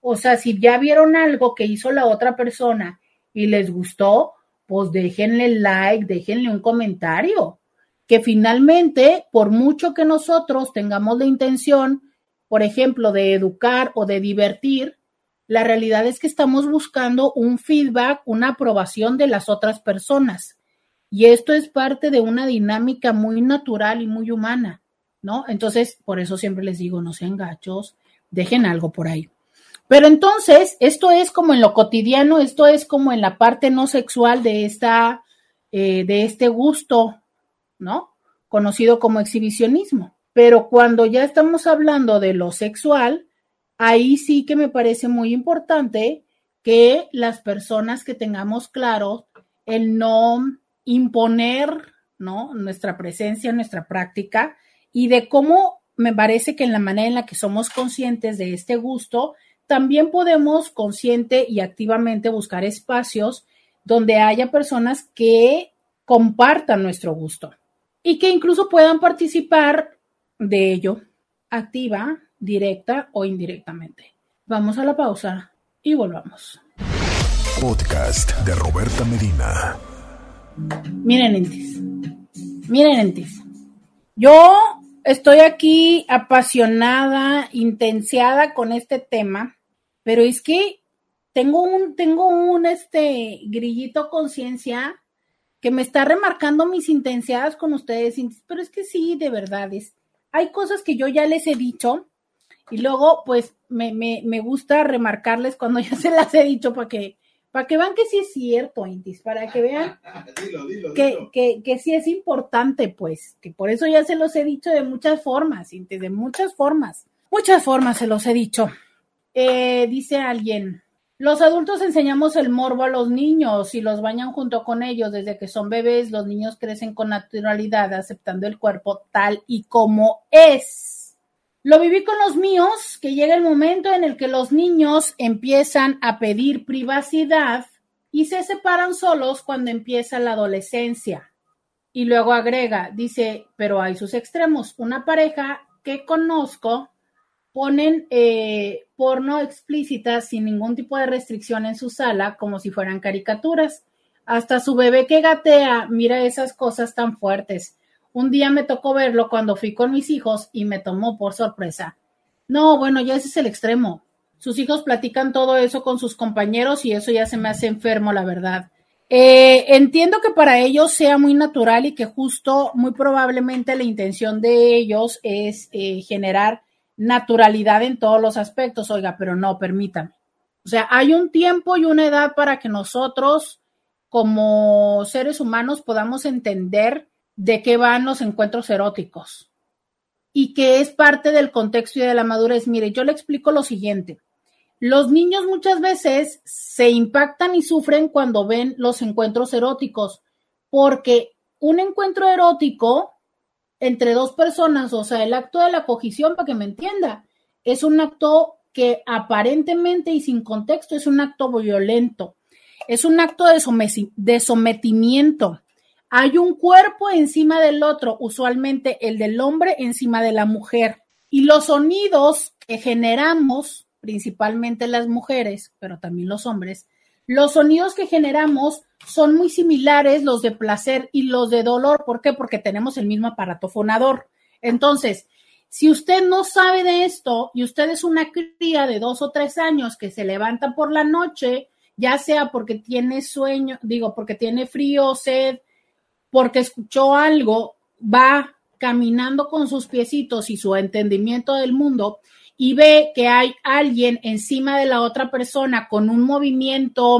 O sea, si ya vieron algo que hizo la otra persona y les gustó, pues déjenle like, déjenle un comentario, que finalmente, por mucho que nosotros tengamos la intención, por ejemplo, de educar o de divertir, la realidad es que estamos buscando un feedback, una aprobación de las otras personas. Y esto es parte de una dinámica muy natural y muy humana, ¿no? Entonces, por eso siempre les digo, no sean gachos, dejen algo por ahí. Pero entonces, esto es como en lo cotidiano, esto es como en la parte no sexual de esta, eh, de este gusto, ¿no? Conocido como exhibicionismo. Pero cuando ya estamos hablando de lo sexual, ahí sí que me parece muy importante que las personas que tengamos claro el no imponer, ¿no? Nuestra presencia, nuestra práctica y de cómo me parece que en la manera en la que somos conscientes de este gusto, también podemos consciente y activamente buscar espacios donde haya personas que compartan nuestro gusto y que incluso puedan participar de ello, activa, directa o indirectamente. Vamos a la pausa y volvamos. Podcast de Roberta Medina. Miren, Entis. Miren, Entis. Yo estoy aquí apasionada, intensiada con este tema, pero es que tengo un, tengo un este grillito conciencia que me está remarcando mis intensidades con ustedes, pero es que sí, de verdad, es, hay cosas que yo ya les he dicho y luego pues me, me, me gusta remarcarles cuando ya se las he dicho para que, para que vean que sí es cierto, Intis, para que vean que, que, que, sí es importante, pues, que por eso ya se los he dicho de muchas formas, Intis, de muchas formas, muchas formas se los he dicho. Eh, dice alguien, los adultos enseñamos el morbo a los niños y los bañan junto con ellos desde que son bebés. Los niños crecen con naturalidad, aceptando el cuerpo tal y como es. Lo viví con los míos, que llega el momento en el que los niños empiezan a pedir privacidad y se separan solos cuando empieza la adolescencia. Y luego agrega, dice, pero hay sus extremos. Una pareja que conozco ponen eh, porno explícita sin ningún tipo de restricción en su sala, como si fueran caricaturas. Hasta su bebé que gatea mira esas cosas tan fuertes. Un día me tocó verlo cuando fui con mis hijos y me tomó por sorpresa. No, bueno, ya ese es el extremo. Sus hijos platican todo eso con sus compañeros y eso ya se me hace enfermo, la verdad. Eh, entiendo que para ellos sea muy natural y que justo, muy probablemente la intención de ellos es eh, generar naturalidad en todos los aspectos, oiga, pero no, permítame. O sea, hay un tiempo y una edad para que nosotros como seres humanos podamos entender de qué van los encuentros eróticos y que es parte del contexto y de la madurez. Mire, yo le explico lo siguiente. Los niños muchas veces se impactan y sufren cuando ven los encuentros eróticos, porque un encuentro erótico entre dos personas, o sea, el acto de la cogición, para que me entienda, es un acto que aparentemente y sin contexto es un acto violento, es un acto de, de sometimiento. Hay un cuerpo encima del otro, usualmente el del hombre encima de la mujer. Y los sonidos que generamos, principalmente las mujeres, pero también los hombres, los sonidos que generamos son muy similares los de placer y los de dolor. ¿Por qué? Porque tenemos el mismo aparato fonador. Entonces, si usted no sabe de esto y usted es una cría de dos o tres años que se levanta por la noche, ya sea porque tiene sueño, digo, porque tiene frío, sed, porque escuchó algo, va caminando con sus piecitos y su entendimiento del mundo y ve que hay alguien encima de la otra persona con un movimiento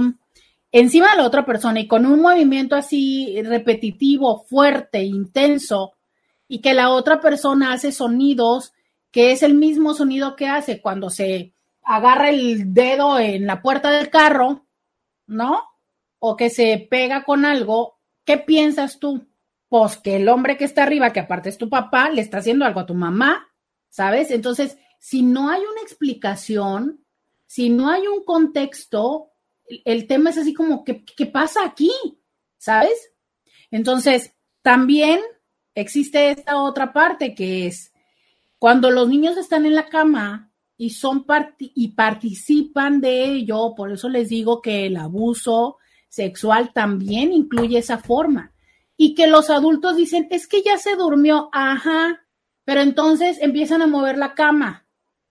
encima de la otra persona y con un movimiento así repetitivo, fuerte, intenso, y que la otra persona hace sonidos que es el mismo sonido que hace cuando se agarra el dedo en la puerta del carro, ¿no? O que se pega con algo, ¿qué piensas tú? Pues que el hombre que está arriba, que aparte es tu papá, le está haciendo algo a tu mamá, ¿sabes? Entonces, si no hay una explicación, si no hay un contexto, el tema es así como, ¿qué, qué pasa aquí? ¿Sabes? Entonces, también existe esta otra parte que es cuando los niños están en la cama y son y participan de ello, por eso les digo que el abuso sexual también incluye esa forma. Y que los adultos dicen, es que ya se durmió, ajá, pero entonces empiezan a mover la cama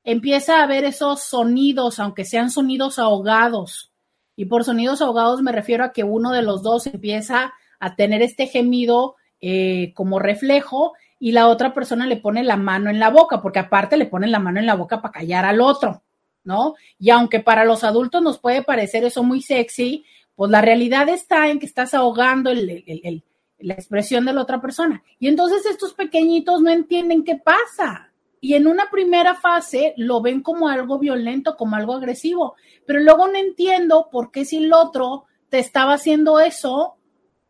empieza a haber esos sonidos, aunque sean sonidos ahogados. Y por sonidos ahogados me refiero a que uno de los dos empieza a tener este gemido eh, como reflejo y la otra persona le pone la mano en la boca, porque aparte le pone la mano en la boca para callar al otro, ¿no? Y aunque para los adultos nos puede parecer eso muy sexy, pues la realidad está en que estás ahogando la expresión de la otra persona. Y entonces estos pequeñitos no entienden qué pasa y en una primera fase lo ven como algo violento, como algo agresivo, pero luego no entiendo por qué si el otro te estaba haciendo eso,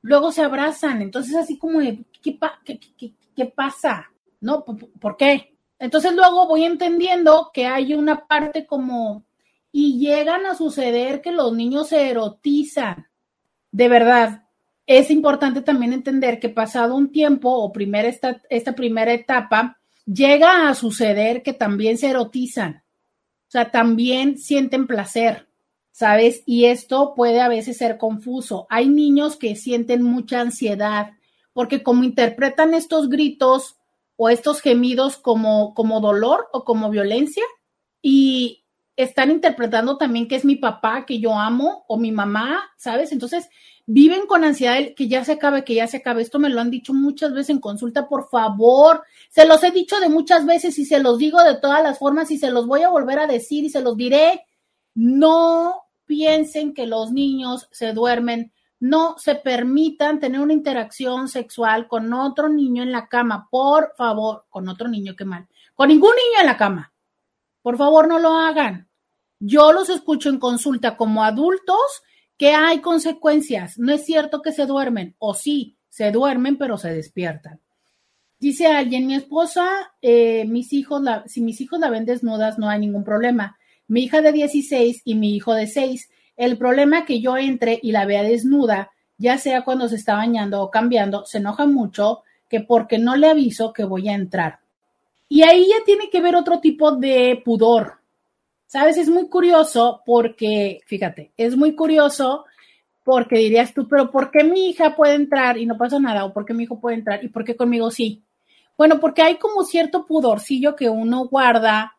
luego se abrazan. Entonces así como ¿qué, qué, pasa? ¿No? ¿Por qué? Entonces luego voy entendiendo que hay una parte como, y llegan a suceder que los niños se erotizan. De verdad, es importante también entender que pasado un tiempo o primera esta, esta primera etapa, llega a suceder que también se erotizan, o sea, también sienten placer, ¿sabes? Y esto puede a veces ser confuso. Hay niños que sienten mucha ansiedad porque como interpretan estos gritos o estos gemidos como, como dolor o como violencia y están interpretando también que es mi papá que yo amo o mi mamá, ¿sabes? Entonces viven con ansiedad que ya se acabe, que ya se acabe. Esto me lo han dicho muchas veces en consulta, por favor. Se los he dicho de muchas veces y se los digo de todas las formas y se los voy a volver a decir y se los diré. No piensen que los niños se duermen. No se permitan tener una interacción sexual con otro niño en la cama, por favor, con otro niño, qué mal, con ningún niño en la cama. Por favor, no lo hagan. yo los escucho en consulta como adultos que hay consecuencias. No es cierto que se duermen, o sí, se duermen, pero se despiertan. Dice alguien, mi esposa, eh, mis hijos, si mis hijos la ven desnudas, no hay ningún problema. Mi hija de 16 y mi hijo de 6. El problema que yo entre y la vea desnuda, ya sea cuando se está bañando o cambiando, se enoja mucho que porque no le aviso que voy a entrar. Y ahí ya tiene que ver otro tipo de pudor. Sabes, es muy curioso porque, fíjate, es muy curioso porque dirías tú, pero ¿por qué mi hija puede entrar y no pasa nada? ¿O por qué mi hijo puede entrar y por qué conmigo sí? Bueno, porque hay como cierto pudorcillo que uno guarda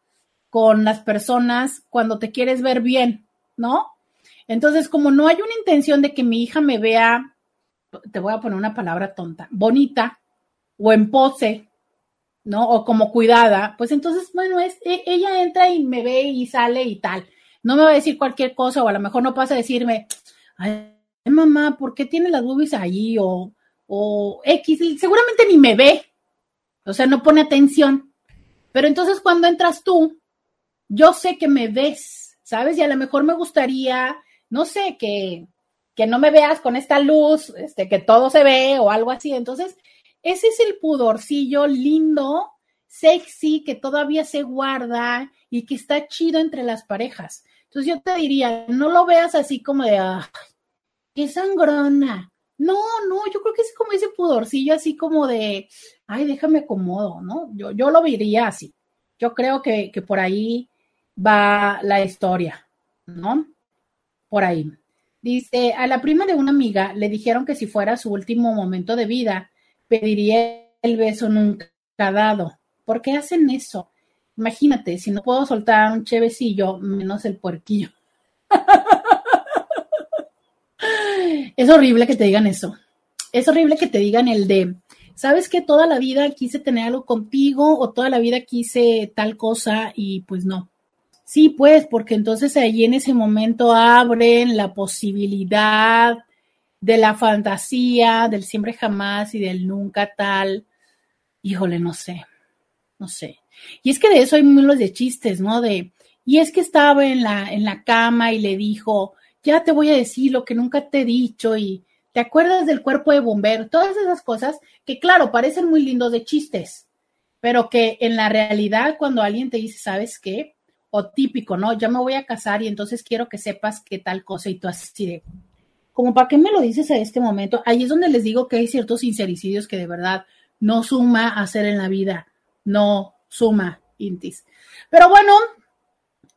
con las personas cuando te quieres ver bien, ¿no? Entonces, como no hay una intención de que mi hija me vea, te voy a poner una palabra tonta, bonita o en pose, ¿no? O como cuidada, pues entonces, bueno, es, e, ella entra y me ve y sale y tal. No me va a decir cualquier cosa o a lo mejor no pasa a decirme, ay, mamá, ¿por qué tiene las boobies ahí? O, o X, seguramente ni me ve, o sea, no pone atención. Pero entonces cuando entras tú, yo sé que me ves, ¿sabes? Y a lo mejor me gustaría, no sé, que, que no me veas con esta luz, este, que todo se ve o algo así. Entonces, ese es el pudorcillo lindo, sexy, que todavía se guarda y que está chido entre las parejas. Entonces yo te diría, no lo veas así como de, ay, qué sangrona. No, no, yo creo que es como ese pudorcillo así como de, ay, déjame acomodo, ¿no? Yo, yo lo vería así. Yo creo que, que por ahí va la historia, ¿no? Por ahí. Dice, a la prima de una amiga le dijeron que si fuera su último momento de vida, pediría el beso nunca dado. ¿Por qué hacen eso? Imagínate, si no puedo soltar un chevecillo, menos el puerquillo. es horrible que te digan eso. Es horrible que te digan el de, ¿sabes que toda la vida quise tener algo contigo o toda la vida quise tal cosa y pues no? Sí, pues, porque entonces ahí en ese momento abren la posibilidad de la fantasía, del siempre jamás y del nunca tal. Híjole, no sé, no sé. Y es que de eso hay muchos de chistes, ¿no? De, y es que estaba en la, en la cama y le dijo, ya te voy a decir lo que nunca te he dicho y te acuerdas del cuerpo de bombero, todas esas cosas que claro, parecen muy lindos de chistes, pero que en la realidad cuando alguien te dice, ¿sabes qué? O típico, ¿no? Ya me voy a casar y entonces quiero que sepas qué tal cosa y tú así de, como para qué me lo dices a este momento, ahí es donde les digo que hay ciertos sincericidios que de verdad no suma hacer en la vida, no suma, Intis. Pero bueno,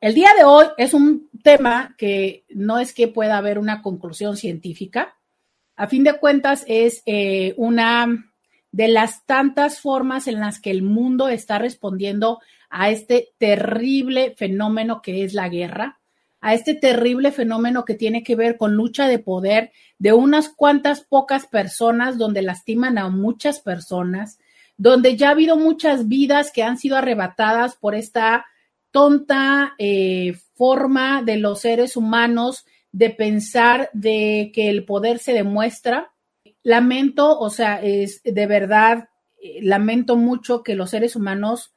el día de hoy es un tema que no es que pueda haber una conclusión científica, a fin de cuentas es eh, una de las tantas formas en las que el mundo está respondiendo a este terrible fenómeno que es la guerra a este terrible fenómeno que tiene que ver con lucha de poder de unas cuantas pocas personas donde lastiman a muchas personas, donde ya ha habido muchas vidas que han sido arrebatadas por esta tonta eh, forma de los seres humanos de pensar de que el poder se demuestra. Lamento, o sea, es de verdad, eh, lamento mucho que los seres humanos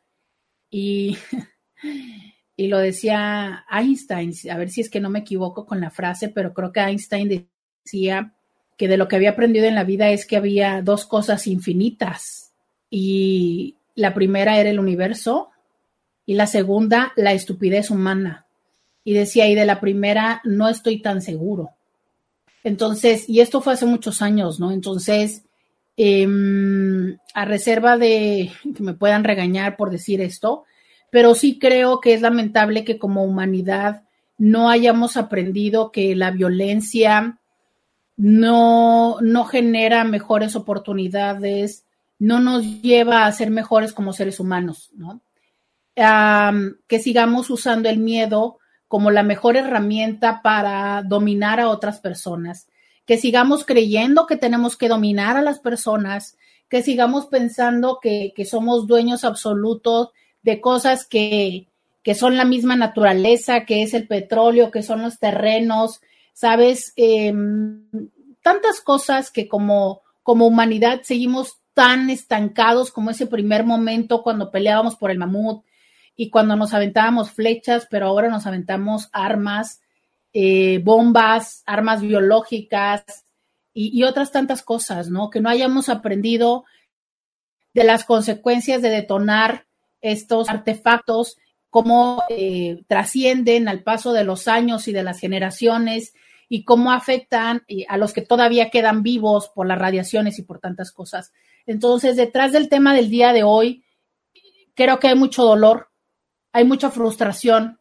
y y lo decía Einstein, a ver si es que no me equivoco con la frase, pero creo que Einstein decía que de lo que había aprendido en la vida es que había dos cosas infinitas y la primera era el universo y la segunda la estupidez humana. Y decía, y de la primera no estoy tan seguro. Entonces, y esto fue hace muchos años, ¿no? Entonces, em, a reserva de que me puedan regañar por decir esto, pero sí creo que es lamentable que como humanidad no hayamos aprendido que la violencia no, no genera mejores oportunidades, no nos lleva a ser mejores como seres humanos, ¿no? que sigamos usando el miedo como la mejor herramienta para dominar a otras personas, que sigamos creyendo que tenemos que dominar a las personas, que sigamos pensando que, que somos dueños absolutos de cosas que, que son la misma naturaleza, que es el petróleo, que son los terrenos, ¿sabes? Em, tantas cosas que como, como humanidad seguimos tan estancados como ese primer momento cuando peleábamos por el mamut y cuando nos aventábamos flechas, pero ahora nos aventamos armas, eh, bombas, armas biológicas y, y, otras tantas cosas, ¿no? Que no hayamos aprendido de las consecuencias de detonar estos artefactos, cómo eh, trascienden al paso de los años y de las generaciones y cómo afectan eh, a los que todavía quedan vivos por las radiaciones y por tantas cosas. Entonces, detrás del tema del día de hoy, creo que hay mucho dolor, hay mucha frustración,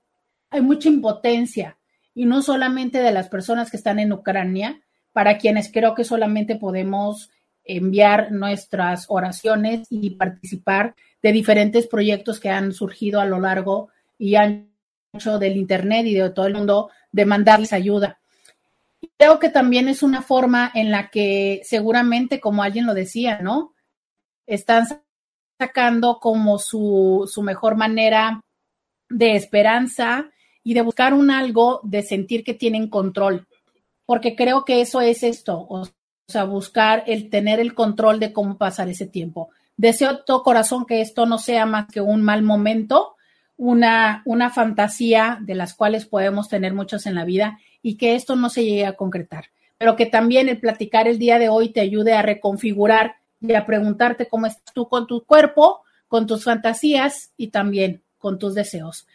hay mucha impotencia, y no solamente de las personas que están en Ucrania, para quienes creo que solamente podemos enviar nuestras oraciones y participar de diferentes proyectos que han surgido a lo largo y ancho del Internet y de todo el mundo de mandarles ayuda. Creo que también es una forma en la que seguramente, como alguien lo decía, ¿no? Están sacando como su, su mejor manera de esperanza y de buscar un algo de sentir que tienen control, porque creo que eso es esto, o sea, buscar el tener el control de cómo pasar ese tiempo. Deseo todo corazón que esto no sea más que un mal momento, una, una fantasía de las cuales podemos tener muchas en la vida y que esto no se llegue a concretar, pero que también el platicar el día de hoy te ayude a reconfigurar y a preguntarte cómo estás tú con tu cuerpo, con tus fantasías y también con tus deseos.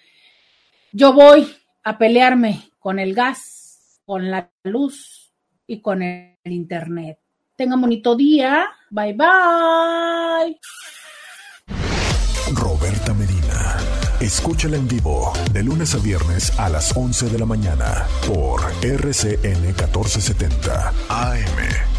Yo voy a pelearme con el gas, con la luz y con el internet. Tenga un bonito día. Bye bye. Roberta Medina. Escúchala en vivo de lunes a viernes a las 11 de la mañana por RCN 1470 AM.